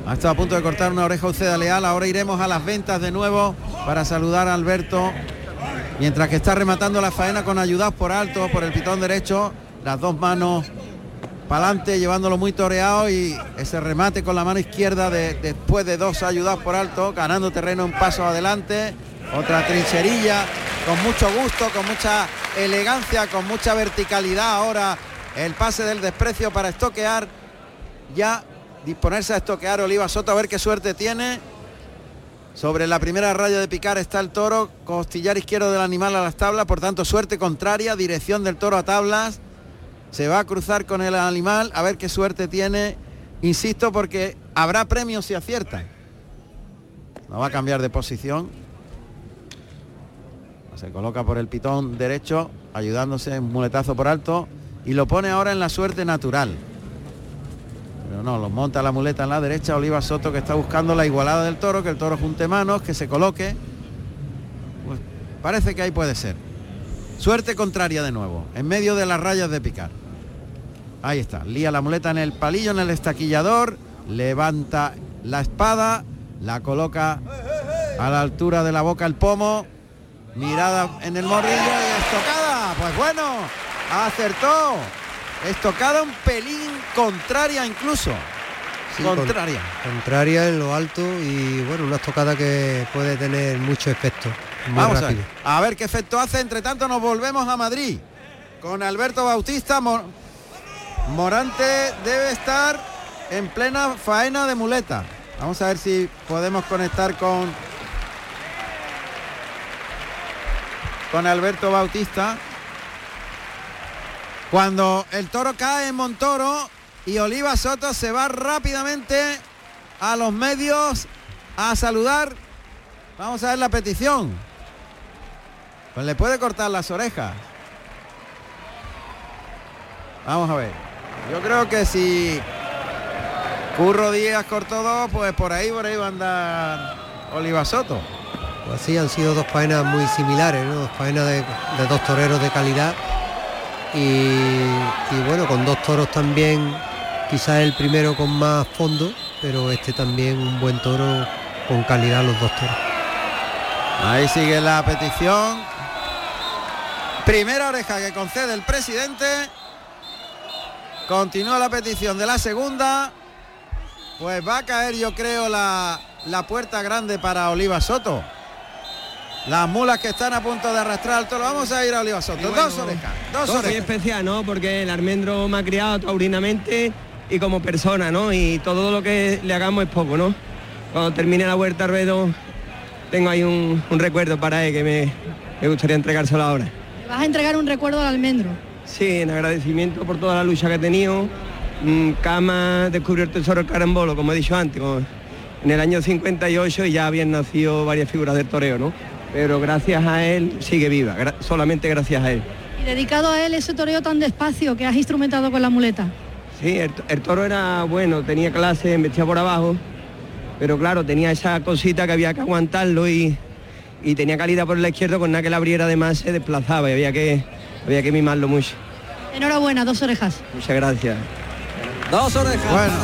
Ha estado a punto de cortar una oreja Uceda Leal. Ahora iremos a las ventas de nuevo para saludar a Alberto. Mientras que está rematando la faena con ayudas por alto, por el pitón derecho, las dos manos para adelante, llevándolo muy toreado y ese remate con la mano izquierda de- después de dos ayudas por alto, ganando terreno un paso adelante, otra trincherilla, con mucho gusto, con mucha elegancia, con mucha verticalidad ahora el pase del desprecio para estoquear, ya disponerse a estoquear Oliva Soto a ver qué suerte tiene. Sobre la primera raya de picar está el toro, costillar izquierdo del animal a las tablas, por tanto suerte contraria, dirección del toro a tablas. Se va a cruzar con el animal a ver qué suerte tiene. Insisto porque habrá premios si acierta. No va a cambiar de posición. Se coloca por el pitón derecho, ayudándose un muletazo por alto y lo pone ahora en la suerte natural. Pero no, lo monta la muleta en la derecha, Oliva Soto que está buscando la igualada del toro, que el toro junte manos, que se coloque. Pues parece que ahí puede ser. Suerte contraria de nuevo, en medio de las rayas de picar. Ahí está, lía la muleta en el palillo, en el estaquillador, levanta la espada, la coloca a la altura de la boca el pomo, mirada en el morrillo y estocada. Pues bueno, acertó. Estocada un pelín contraria incluso. Sí, con- contraria. contraria en lo alto y bueno, una estocada que puede tener mucho efecto. Muy Vamos a ver, rápido. a ver qué efecto hace. Entre tanto nos volvemos a Madrid con Alberto Bautista. Mo- Morante debe estar en plena faena de muleta. Vamos a ver si podemos conectar con con Alberto Bautista. Cuando el toro cae en Montoro y Oliva Soto se va rápidamente a los medios a saludar. Vamos a ver la petición. Pues le puede cortar las orejas. Vamos a ver. Yo creo que si Curro Díaz cortó dos, pues por ahí, por ahí va a andar Oliva Soto. Pues sí, han sido dos faenas muy similares, ¿no? Dos faenas de, dos toreros de calidad. Y bueno, con dos toros también, quizás el primero con más fondo, pero este también un buen toro con calidad los dos toros. Ahí sigue la petición. Primera oreja que concede el presidente. Continúa la petición de la segunda. Pues va a caer yo creo la, la puerta grande para Oliva Soto. Las mulas que están a punto de arrastrar al toro. Vamos a ir a Oliva Soto. dos orejas. Dos Muy orejas. especial, ¿no? Porque el almendro me ha criado taurinamente y como persona, ¿no? Y todo lo que le hagamos es poco, ¿no? Cuando termine la vuelta al ruedo, tengo ahí un, un recuerdo para él que me, me gustaría entregárselo ahora. Vas a entregar un recuerdo al almendro. Sí, en agradecimiento por toda la lucha que he tenido. Mm, Cama descubrió el tesoro del carambolo, como he dicho antes, en el año 58 y ya habían nacido varias figuras del toreo, ¿no? Pero gracias a él sigue viva, gra- solamente gracias a él. Y dedicado a él ese toreo tan despacio que has instrumentado con la muleta. Sí, el, el toro era bueno, tenía clase, metía por abajo, pero claro, tenía esa cosita que había que aguantarlo y, y tenía calidad por la izquierda, con nada que la abriera además se desplazaba y había que, había que mimarlo mucho. Enhorabuena, dos orejas. Muchas gracias. Dos orejas. Bueno,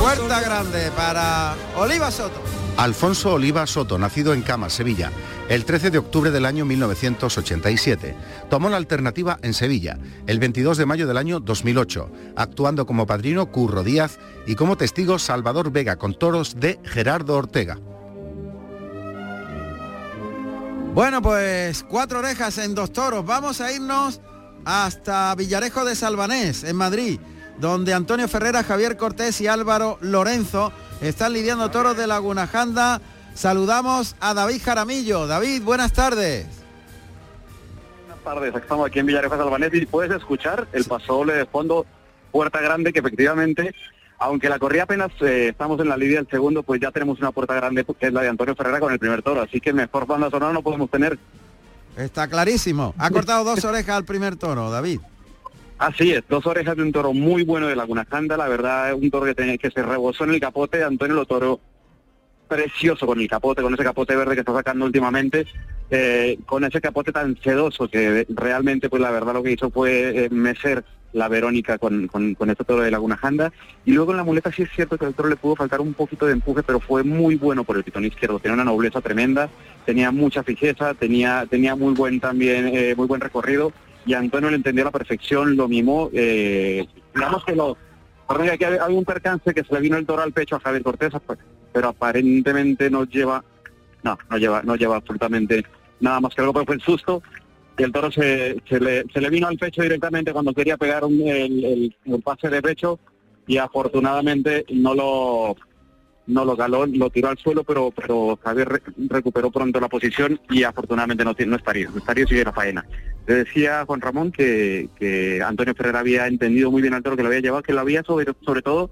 puerta grande para Oliva Soto. Alfonso Oliva Soto, nacido en Cama, Sevilla, el 13 de octubre del año 1987. Tomó la alternativa en Sevilla, el 22 de mayo del año 2008, actuando como padrino Curro Díaz y como testigo Salvador Vega con toros de Gerardo Ortega. Bueno, pues cuatro orejas en dos toros. Vamos a irnos hasta Villarejo de Salvanés, en Madrid, donde Antonio Ferrera, Javier Cortés y Álvaro Lorenzo están lidiando toros de Laguna Janda. Saludamos a David Jaramillo. David, buenas tardes. Buenas tardes, estamos aquí en Villarejo de Salvanés y puedes escuchar el pasole de fondo Puerta Grande, que efectivamente, aunque la corría apenas eh, estamos en la lidia del segundo, pues ya tenemos una puerta grande que es la de Antonio Ferrera con el primer toro, así que mejor banda sonora no podemos tener. Está clarísimo. Ha cortado dos [laughs] orejas al primer toro, David. Así es, dos orejas de un toro muy bueno de Laguna Janda, la verdad es un toro que, que se rebosó en el capote, Antonio lo toro precioso con el capote, con ese capote verde que está sacando últimamente, eh, con ese capote tan sedoso que realmente pues la verdad lo que hizo fue eh, mecer la Verónica con, con, con, este toro de Laguna Janda. Y luego en la muleta sí es cierto que al toro le pudo faltar un poquito de empuje, pero fue muy bueno por el pitón izquierdo. Tenía una nobleza tremenda, tenía mucha fijeza, tenía, tenía muy buen también, eh, muy buen recorrido. Y Antonio lo entendió a la perfección, lo mimó. Eh, digamos que lo... Aquí hay, un percance que se le vino el toro al pecho a Javier Cortés, pero aparentemente no lleva, no, no lleva, no lleva absolutamente nada más que algo, pero fue el susto y el toro se, le, se le vino al pecho directamente cuando quería pegar un, el, pase de pecho y afortunadamente no lo no lo galó, lo tiró al suelo, pero pero Javier re, recuperó pronto la posición y afortunadamente no, no estaría, no estaría sigue la faena. Le decía Juan Ramón que, que Antonio Ferrer había entendido muy bien al toro que lo había llevado, que lo había sobre, sobre todo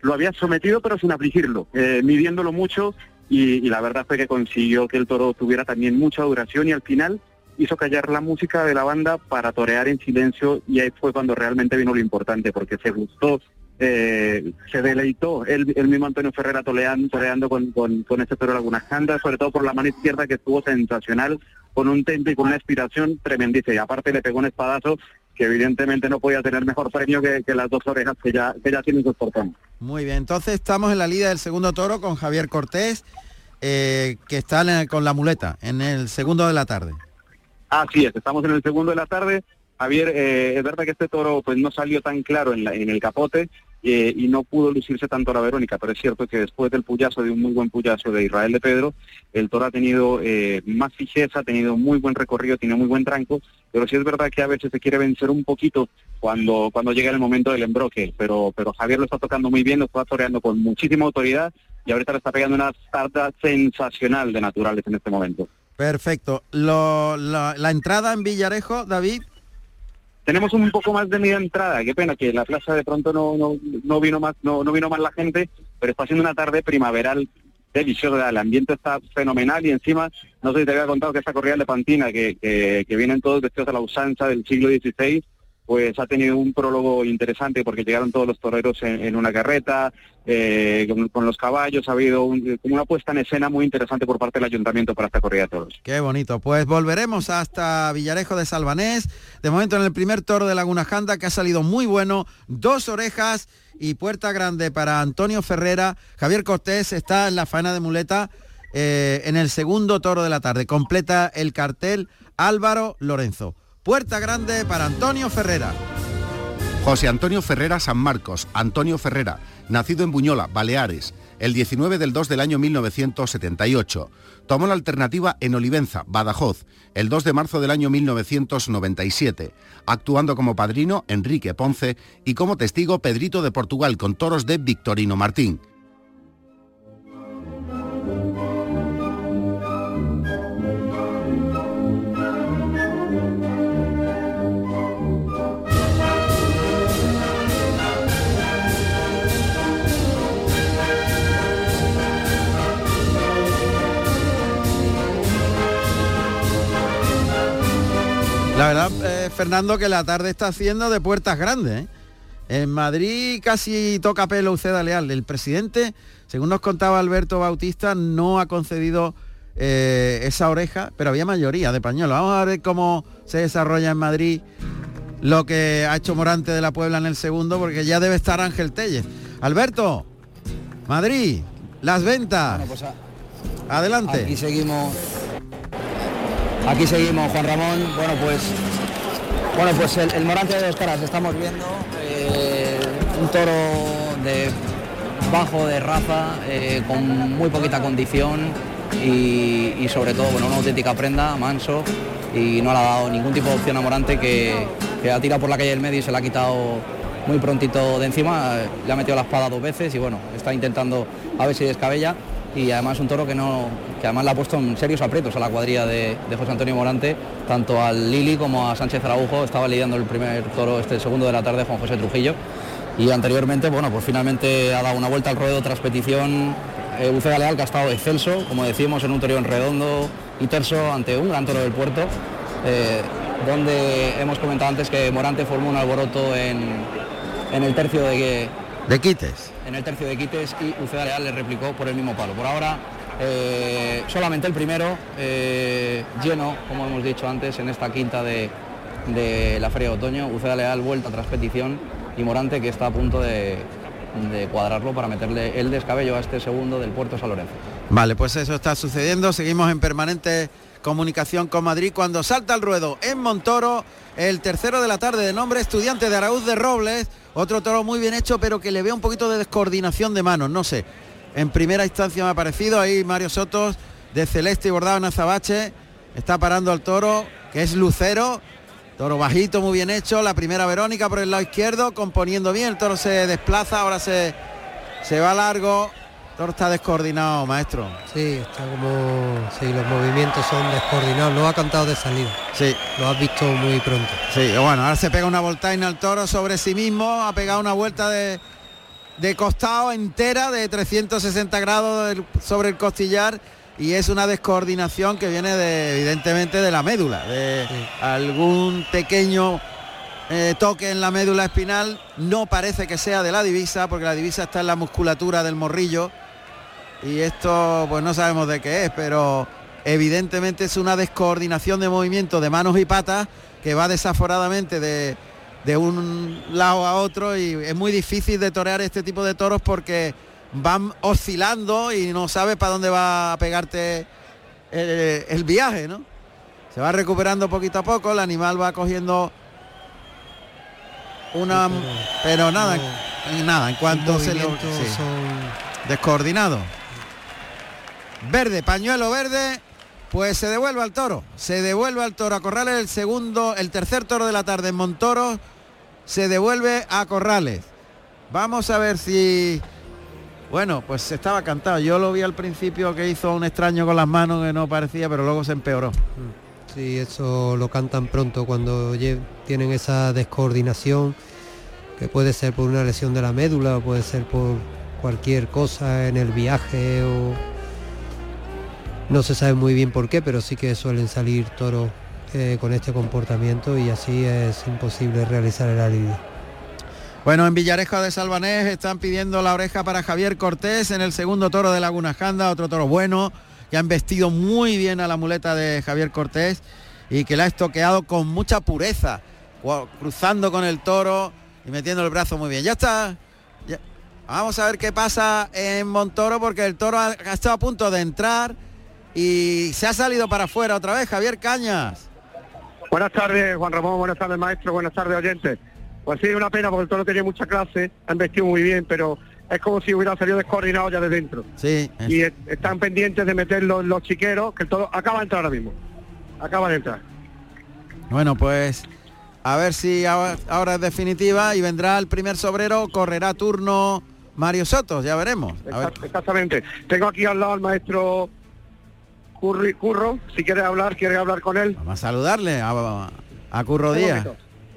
lo había sometido pero sin afligirlo, eh, midiéndolo mucho y, y, la verdad fue que consiguió que el toro tuviera también mucha duración y al final hizo callar la música de la banda para torear en silencio y ahí fue cuando realmente vino lo importante porque se gustó, eh, se deleitó el, el, mismo Antonio Ferrera toreando, toreando con, con, con este toro Laguna Janda, sobre todo por la mano izquierda que estuvo sensacional, con un tempo y con una inspiración tremendísima y aparte le pegó un espadazo que evidentemente no podía tener mejor premio que, que las dos orejas que ya, que ya tienen sus portones. Muy bien, entonces estamos en la liga del segundo toro con Javier Cortés, eh, que está con la muleta, en el segundo de la tarde. Así es, estamos en el segundo de la tarde. Javier, eh, es verdad que este toro pues no salió tan claro en, la, en el capote eh, y no pudo lucirse tanto la Verónica, pero es cierto que después del puyazo, de un muy buen puyazo de Israel de Pedro, el toro ha tenido eh, más fijeza, ha tenido muy buen recorrido, tiene muy buen tranco, pero sí es verdad que a veces se quiere vencer un poquito cuando, cuando llega el momento del embroque, pero, pero Javier lo está tocando muy bien, lo está toreando con muchísima autoridad y ahorita le está pegando una tarta sensacional de naturales en este momento. Perfecto. Lo, la, la, entrada en Villarejo, David. Tenemos un poco más de media entrada. Qué pena que la plaza de pronto no, no, no vino más no, no vino más la gente, pero está siendo una tarde primaveral deliciosa. El ambiente está fenomenal y encima, no sé si te había contado que esta corrida de Pantina, que, que, que vienen todos vestidos a la usanza del siglo XVI, pues ha tenido un prólogo interesante porque llegaron todos los toreros en, una carreta, eh, con, los caballos, ha habido un, como una puesta en escena muy interesante por parte del ayuntamiento para esta corrida de toros. Qué bonito, pues volveremos hasta Villarejo de Salvanés, de momento en el primer toro de Laguna Janda que ha salido muy bueno, dos orejas y puerta grande para Antonio Ferrera, Javier Cortés está en la faena de muleta eh, en el segundo toro de la tarde, completa el cartel Álvaro Lorenzo. Puerta grande para Antonio Ferrera. José Antonio Ferrera San Marcos, Antonio Ferrera, nacido en Buñola, Baleares, el 19 del 2 del año 1978. Tomó la alternativa en Olivenza, Badajoz, el 2 de marzo del año 1997, actuando como padrino Enrique Ponce y como testigo Pedrito de Portugal con toros de Victorino Martín. La verdad, eh, Fernando, que la tarde está haciendo de puertas grandes. ¿eh? En Madrid casi toca pelo Uceda Leal. El presidente, según nos contaba Alberto Bautista, no ha concedido eh, esa oreja, pero había mayoría de pañuelos. Vamos a ver cómo se desarrolla en Madrid lo que ha hecho Morante de la Puebla en el segundo, porque ya debe estar Ángel Telles. Alberto, Madrid, las ventas. Bueno, pues a- Adelante. Aquí seguimos. Aquí seguimos, Juan Ramón. Bueno, pues. Bueno, pues el, Morante de dos caras estamos viendo. eh, un toro de bajo de raza, eh, con muy poquita condición y, sobre todo, bueno, una auténtica prenda, manso, y no le ha dado ningún tipo de opción a Morante que, ha tirado por la calle del medio y se la ha quitado muy prontito de encima, le ha metido la espada dos veces y bueno, está intentando a ver si descabella y además un toro que no que además le ha puesto en serios aprietos a la cuadrilla de, José Antonio Morante, tanto al Lili como a Sánchez Araujo, estaba lidiando el primer toro este segundo de la tarde Juan José Trujillo. Y anteriormente, bueno, pues finalmente ha dado una vuelta al ruedo tras petición. Eh, Leal que ha estado excelso, como decimos, en un toreo en redondo y terso ante un gran toro del puerto, eh, donde hemos comentado antes que Morante formó un alboroto en, en el tercio de, De quites. en el tercio de quites y Uceda Leal le replicó por el mismo palo. Por ahora eh, solamente el primero eh, lleno, como hemos dicho antes, en esta quinta de, de la Feria de Otoño. Uceda Leal vuelta tras petición y Morante que está a punto de, de cuadrarlo para meterle el descabello a este segundo del Puerto San Lorenzo. Vale, pues eso está sucediendo. Seguimos en permanente comunicación con Madrid cuando salta al ruedo en Montoro, el tercero de la tarde de nombre estudiante de Araúz de Robles, otro toro muy bien hecho, pero que le veo un poquito de descoordinación de manos, no sé. En primera instancia me ha parecido ahí Mario Sotos de celeste y bordado en azabache, está parando al toro, que es lucero, toro bajito, muy bien hecho, la primera Verónica por el lado izquierdo, componiendo bien, el toro se desplaza, ahora se, se va largo, toro está descoordinado, maestro. Sí, está como... Sí, los movimientos son descoordinados. No ha cantado de salida. Sí. Lo has visto muy pronto. Sí, bueno, ahora se pega una voltaina al toro sobre sí mismo, ha pegado una vuelta de, de costado entera de 360 grados sobre el costillar y es una descoordinación que viene de, evidentemente de la médula, de algún pequeño eh, toque en la médula espinal, no parece que sea de la divisa, porque la divisa está en la musculatura del morrillo y esto pues no sabemos de qué es, pero evidentemente es una descoordinación de movimiento de manos y patas que va desaforadamente de, de un lado a otro y es muy difícil de torear este tipo de toros porque van oscilando y no sabes para dónde va a pegarte el, el viaje, ¿no? Se va recuperando poquito a poco, el animal va cogiendo una... Pero nada, nada, en cuanto se le... sí. son- Descoordinado. Verde, pañuelo verde, pues se devuelve al toro. Se devuelve al toro a Corrales el segundo, el tercer toro de la tarde en Montoro. Se devuelve a Corrales. Vamos a ver si. Bueno, pues estaba cantado. Yo lo vi al principio que hizo un extraño con las manos que no parecía, pero luego se empeoró. Sí, eso lo cantan pronto cuando tienen esa descoordinación, que puede ser por una lesión de la médula o puede ser por cualquier cosa en el viaje o no se sabe muy bien por qué, pero sí que suelen salir toros eh, con este comportamiento y así es imposible realizar el alivio. Bueno, en Villarejo de Salvanés están pidiendo la oreja para Javier Cortés en el segundo toro de Laguna Janda, otro toro bueno, que han vestido muy bien a la muleta de Javier Cortés y que la ha estoqueado con mucha pureza, cruzando con el toro y metiendo el brazo muy bien. Ya está. Vamos a ver qué pasa en Montoro porque el toro ha estado a punto de entrar y se ha salido para afuera otra vez. Javier Cañas. Buenas tardes, Juan Ramón, buenas tardes, maestro, buenas tardes, oyentes. Pues sí, una pena porque el toro tenía mucha clase, han vestido muy bien, pero es como si hubiera salido descoordinado ya de dentro. Sí. Y están pendientes de meterlo en los chiqueros, que el toro acaba de entrar ahora mismo. Acaba de entrar. Bueno, pues a ver si ahora, ahora es definitiva y vendrá el primer sobrero, correrá turno Mario Sotos, ya veremos. A ver. Exact- Exactamente. Tengo aquí al lado al maestro Curri- Curro, si quiere hablar, quiere hablar con él. Vamos a saludarle a, a Curro Un Díaz.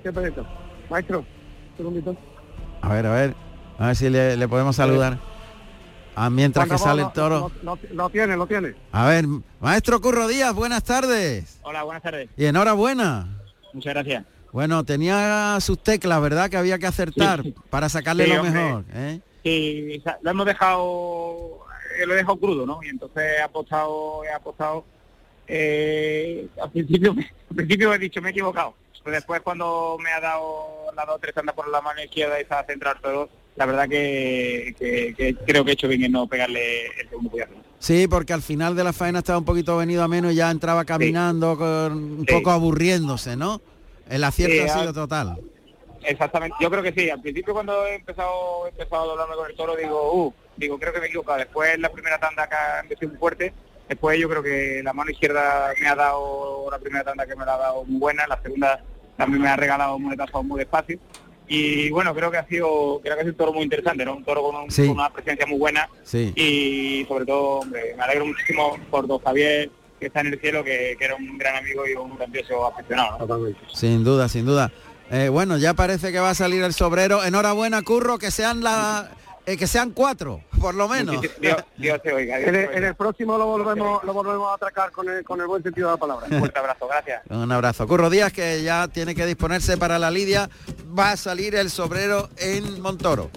momentito. Maestro. A ver, a ver, a ver si le, le podemos saludar. Ah, mientras que sale el toro. Lo, lo- lo tiene, lo tiene. A ver, maestro Curro Díaz, buenas tardes. Hola, buenas tardes. Y enhorabuena. Muchas gracias. Bueno, tenía sus teclas, ¿verdad? Que había que acertar Sí. para sacarle Sí, lo hombre. mejor. ¿eh? y sa- lo hemos dejado lo he dejado crudo no y entonces he apostado he apostado eh, al principio me- al principio he dicho me he equivocado pero después cuando me ha dado la dos tres tandas por la mano izquierda y se ha centrado todo la verdad que, que- que creo que he hecho bien en no pegarle el segundo puyazo Sí, porque al final de la faena estaba un poquito venido a menos y ya entraba caminando, con, un Sí. poco aburriéndose, ¿no? El acierto Sí, ha sido total. Exactamente, yo creo que sí. Al principio cuando he empezado, he empezado a doblarme con el toro digo, uh, digo, creo que me he equivocado. Después la primera tanda que ha sido muy fuerte, después yo creo que la mano izquierda me ha dado la primera tanda que me la ha dado muy buena, la segunda también me ha regalado un monetazo muy despacio. Y bueno, creo que ha sido, creo que ha sido un toro muy interesante, ¿no? Un toro con, un- Sí. con una presencia muy buena Sí. y sobre todo, hombre, me alegro muchísimo por don Javier, que está en el cielo, que, que era un gran amigo y un grandioso aficionado. ¿no? Sin duda, sin duda. Eh, bueno, ya parece que va a salir el sobrero. Enhorabuena, Curro, que sean la, eh, que sean cuatro, por lo menos. Dios, Dios te oiga. Dios En te el, oiga. en el próximo lo volvemos, lo volvemos a atracar con el, con el buen sentido de la palabra. Un fuerte abrazo, gracias. Un abrazo. Curro Díaz, que ya tiene que disponerse para la lidia. Va a salir el sobrero en Montoro.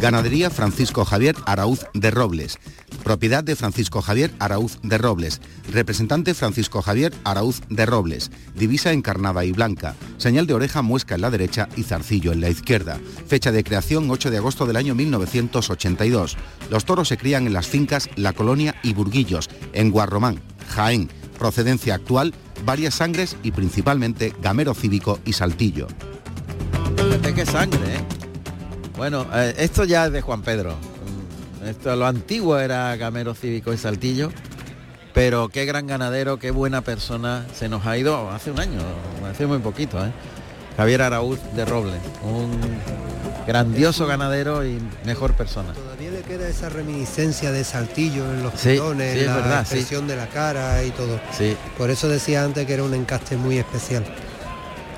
Ganadería Francisco Javier Araúz de Robles. Propiedad de Francisco Javier Araúz de Robles. Representante Francisco Javier Araúz de Robles. Divisa encarnada y blanca. Señal de oreja muesca en la derecha y zarcillo en la izquierda. Fecha de creación 8 de agosto del año 1982. Los toros se crían en las fincas La Colonia y Burguillos, en Guarromán, Jaén. Procedencia actual, varias sangres y principalmente gamero cívico y saltillo. Qué sangre, ¿eh? Bueno, eh, esto ya es de Juan Pedro. Esto lo antiguo era Gamero Cívico y Saltillo, pero qué gran ganadero, qué buena persona se nos ha ido hace un año, hace muy poquito, ¿eh? Javier Araúz de Robles, un grandioso ganadero y mejor persona. Todavía le queda esa reminiscencia de saltillo en los Sí, pilones, sí, la verdad, sí. expresión de la cara y todo. Sí. Por eso decía antes que era un encaste muy especial.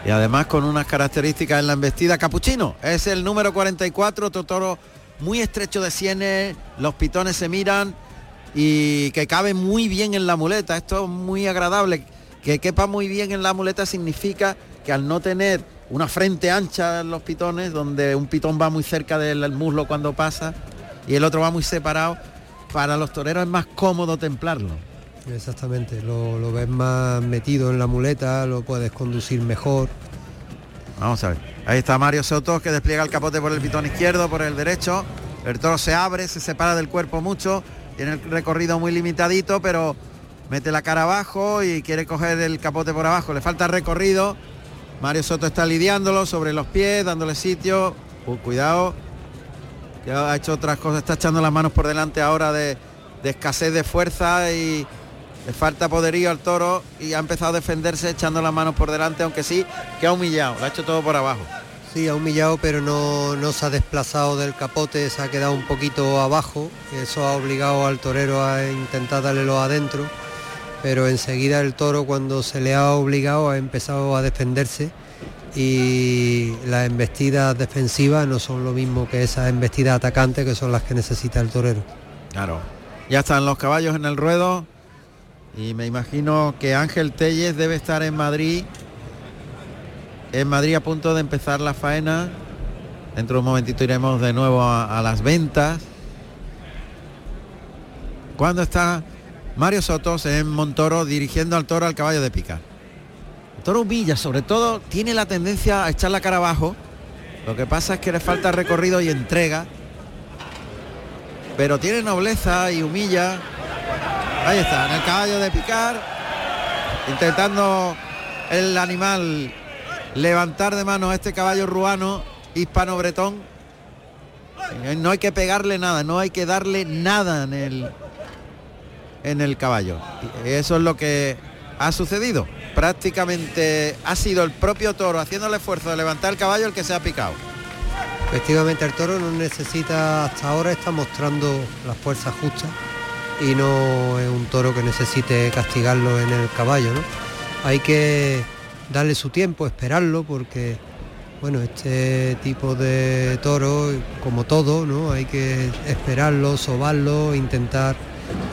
Y además con unas características en la embestida. Capuchino es el número 44, otro toro muy estrecho de sienes, los pitones se miran y que cabe muy bien en la muleta. Esto es muy agradable. Que quepa muy bien en la muleta significa que al no tener una frente ancha en los pitones, donde un pitón va muy cerca del muslo cuando pasa y el otro va muy separado, para los toreros es más cómodo templarlo. Exactamente, lo, lo ves más metido en la muleta, lo puedes conducir mejor. Vamos a ver. Ahí está Mario Soto que despliega el capote por el pitón izquierdo, por el derecho. El toro se abre, se separa del cuerpo mucho. Tiene el recorrido muy limitadito, pero mete la cara abajo y quiere coger el capote por abajo. Le falta recorrido. Mario Soto está lidiándolo sobre los pies, dándole sitio. Uh, cuidado. Ya ha hecho otras cosas. Está echando las manos por delante ahora de, de escasez de fuerza y le falta poderío al toro y ha empezado a defenderse echando las manos por delante, aunque sí que ha humillado, lo ha hecho todo por abajo. Sí, ha humillado, pero no, no se ha desplazado del capote, se ha quedado un poquito abajo. Eso ha obligado al torero a intentar darle los adentro. Pero enseguida el toro, cuando se le ha obligado, ha empezado a defenderse. Y las embestidas defensivas no son lo mismo que esas embestidas atacantes, que son las que necesita el torero. Claro. Ya están los caballos en el ruedo y me imagino que Ángel Telles debe estar en Madrid. En Madrid a punto de empezar la faena. Dentro de un momentito iremos de nuevo a, las ventas. Cuando está Mario Sotos en Montoro dirigiendo al toro al caballo de pica. Toro humilla, sobre todo tiene la tendencia a echar la cara abajo. Lo que pasa es que le falta recorrido y entrega. Pero tiene nobleza y humilla. Ahí está, en el caballo de picar. Intentando el animal levantar de mano a este caballo ruano hispano-bretón. Eh, No hay que pegarle nada, no hay que darle nada en el en el caballo. Eso es lo que ha sucedido. Prácticamente ha sido el propio toro haciendo el esfuerzo de levantar el caballo el que se ha picado. Efectivamente el toro no necesita, hasta ahora está mostrando las fuerzas justas y no es un toro que necesite castigarlo en el caballo, ¿no? Hay que darle su tiempo, esperarlo, porque bueno, este tipo de toro, como todo, ¿no? Hay que esperarlo, sobarlo, intentar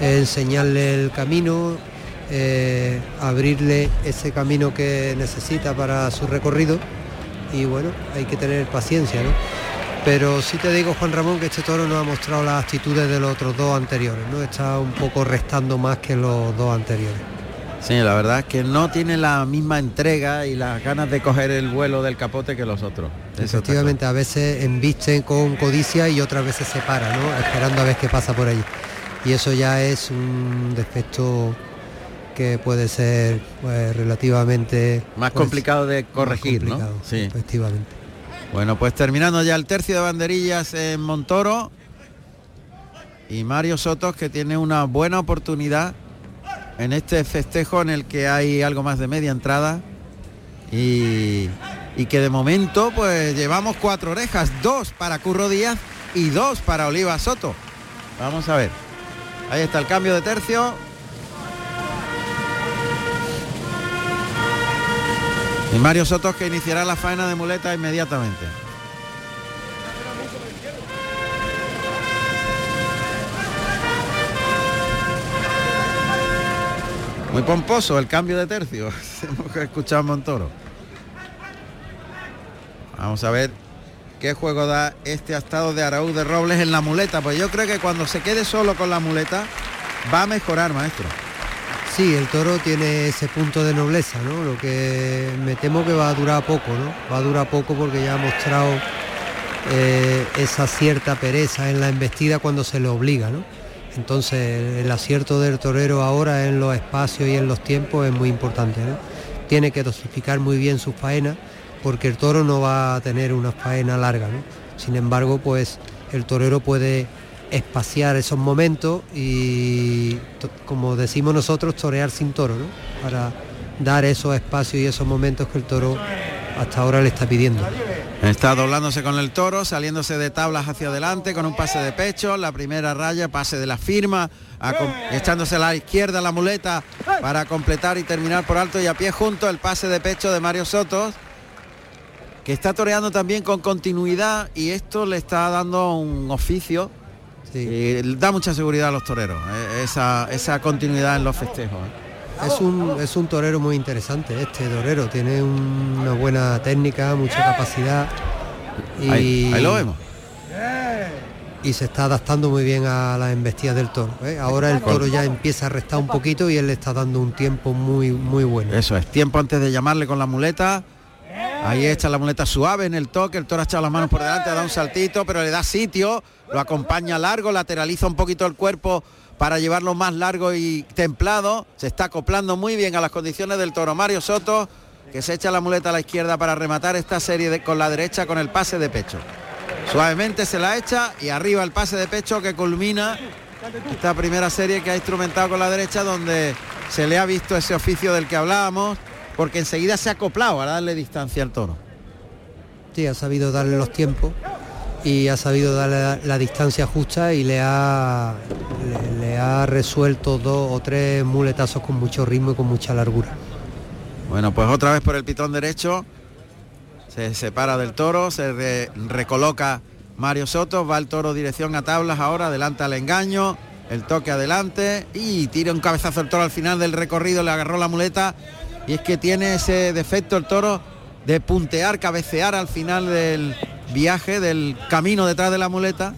enseñarle el camino, eh, abrirle ese camino que necesita para su recorrido y bueno, hay que tener paciencia. Pero sí te digo, Juan Ramón, que este toro no ha mostrado las actitudes de los otros dos anteriores, ¿no? Está un poco restando más que los dos anteriores. Sí, la verdad es que no tiene la misma entrega y las ganas de coger el vuelo del capote que los otros. Efectivamente, a veces embisten con codicia y otras veces se para, ¿no? Esperando a ver qué pasa por allí. Y eso ya es un defecto que puede ser pues, relativamente más pues, complicado de corregir, ¿no? Sí. Efectivamente. Bueno, pues terminando ya el tercio de banderillas en Montoro y Mario Sotos que tiene una buena oportunidad en este festejo en el que hay algo más de media entrada y, y que de momento pues llevamos cuatro orejas, dos para Curro Díaz y dos para Oliva Soto. Vamos a ver. Ahí está el cambio de tercio. Y Mario Sotos que iniciará la faena de muleta inmediatamente. Muy pomposo el cambio de tercio. [laughs] Hemos escuchado Montoro. Vamos a ver qué juego da este estado de Araúz de Robles en la muleta. Pues yo creo que cuando se quede solo con la muleta va a mejorar, maestro. Sí, el toro tiene ese punto de nobleza, ¿no? Lo que me temo que va a durar poco, ¿no? Va a durar poco porque ya ha mostrado eh, esa cierta pereza en la embestida cuando se le obliga, ¿no? Entonces el acierto del torero ahora en los espacios y en los tiempos es muy importante, ¿no? Tiene que dosificar muy bien sus faenas porque el toro no va a tener una faena larga, ¿no? Sin embargo, pues el torero puede espaciar esos momentos y, como decimos nosotros, torear sin toro, ¿no? Para dar esos espacios y esos momentos que el toro hasta ahora le está pidiendo. Está doblándose con el toro, saliéndose de tablas hacia adelante con un pase de pecho, la primera raya, pase de la firma, echándose a la izquierda la muleta para completar y terminar por alto y a pie junto el pase de pecho de Mario Sotos, que está toreando también con continuidad y esto le está dando un oficio y da mucha seguridad a los toreros, eh, esa, esa continuidad en los festejos. eh. Es un, es un torero muy interesante este torero, tiene un- una buena técnica, mucha capacidad y, Ahí- ahí lo vemos. y se está adaptando muy bien a las embestidas del toro. ¿eh? Ahora el toro ya empieza a restar un poquito y él le está dando un tiempo muy, muy bueno. Eso es, tiempo antes de llamarle con la muleta. Ahí echa la muleta suave en el toque, el toro ha echado las manos por delante, da un saltito, pero le da sitio, lo acompaña largo, lateraliza un poquito el cuerpo para llevarlo más largo y templado. Se está acoplando muy bien a las condiciones del toro Mario Soto, que se echa la muleta a la izquierda para rematar esta serie con la derecha con el pase de pecho. Suavemente se la echa y arriba el pase de pecho que culmina esta primera serie que ha instrumentado con la derecha donde se le ha visto ese oficio del que hablábamos porque enseguida se ha acoplado a darle distancia al toro. Sí, ha sabido darle los tiempos y ha sabido darle la, distancia justa y le ha, le, ha resuelto dos o tres muletazos con mucho ritmo y con mucha largura. Bueno, pues otra vez por el pitón derecho se separa del toro, se re- recoloca Mario Soto, va el toro dirección a tablas ahora, adelanta al engaño, el toque adelante y tira un cabezazo el toro al final del recorrido, le agarró la muleta y es que tiene ese defecto el toro de puntear, cabecear al final del viaje, del camino detrás de la muleta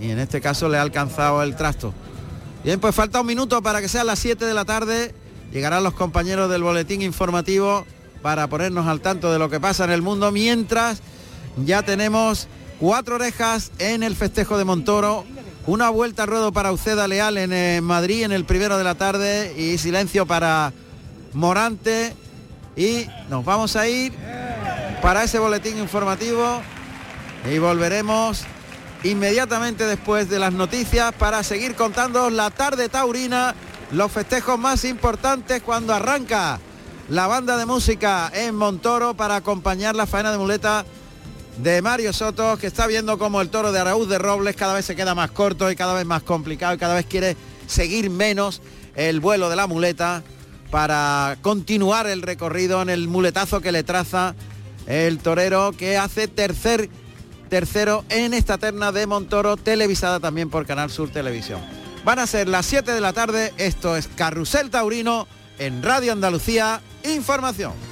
y en este caso le ha alcanzado el trasto. Bien, pues falta un minuto para que sean las 7 de la tarde. Llegarán los compañeros del boletín informativo para ponernos al tanto de lo que pasa en el mundo, mientras ya tenemos cuatro orejas en el festejo de Montoro, una vuelta a ruedo para Uceda Leal en eh, Madrid en el primero de la tarde y silencio para Morante y nos vamos a ir para ese boletín informativo y volveremos inmediatamente después de las noticias para seguir contando la tarde taurina, los festejos más importantes cuando arranca la banda de música en Montoro para acompañar la faena de muleta de Mario Soto, que está viendo como el toro de Araúz de Robles cada vez se queda más corto y cada vez más complicado y cada vez quiere seguir menos el vuelo de la muleta para continuar el recorrido en el muletazo que le traza el torero que hace tercer tercero en esta terna de Montoro televisada también por Canal Sur Televisión. Van a ser las 7 de la tarde. Esto es Carrusel Taurino en Radio Andalucía Información.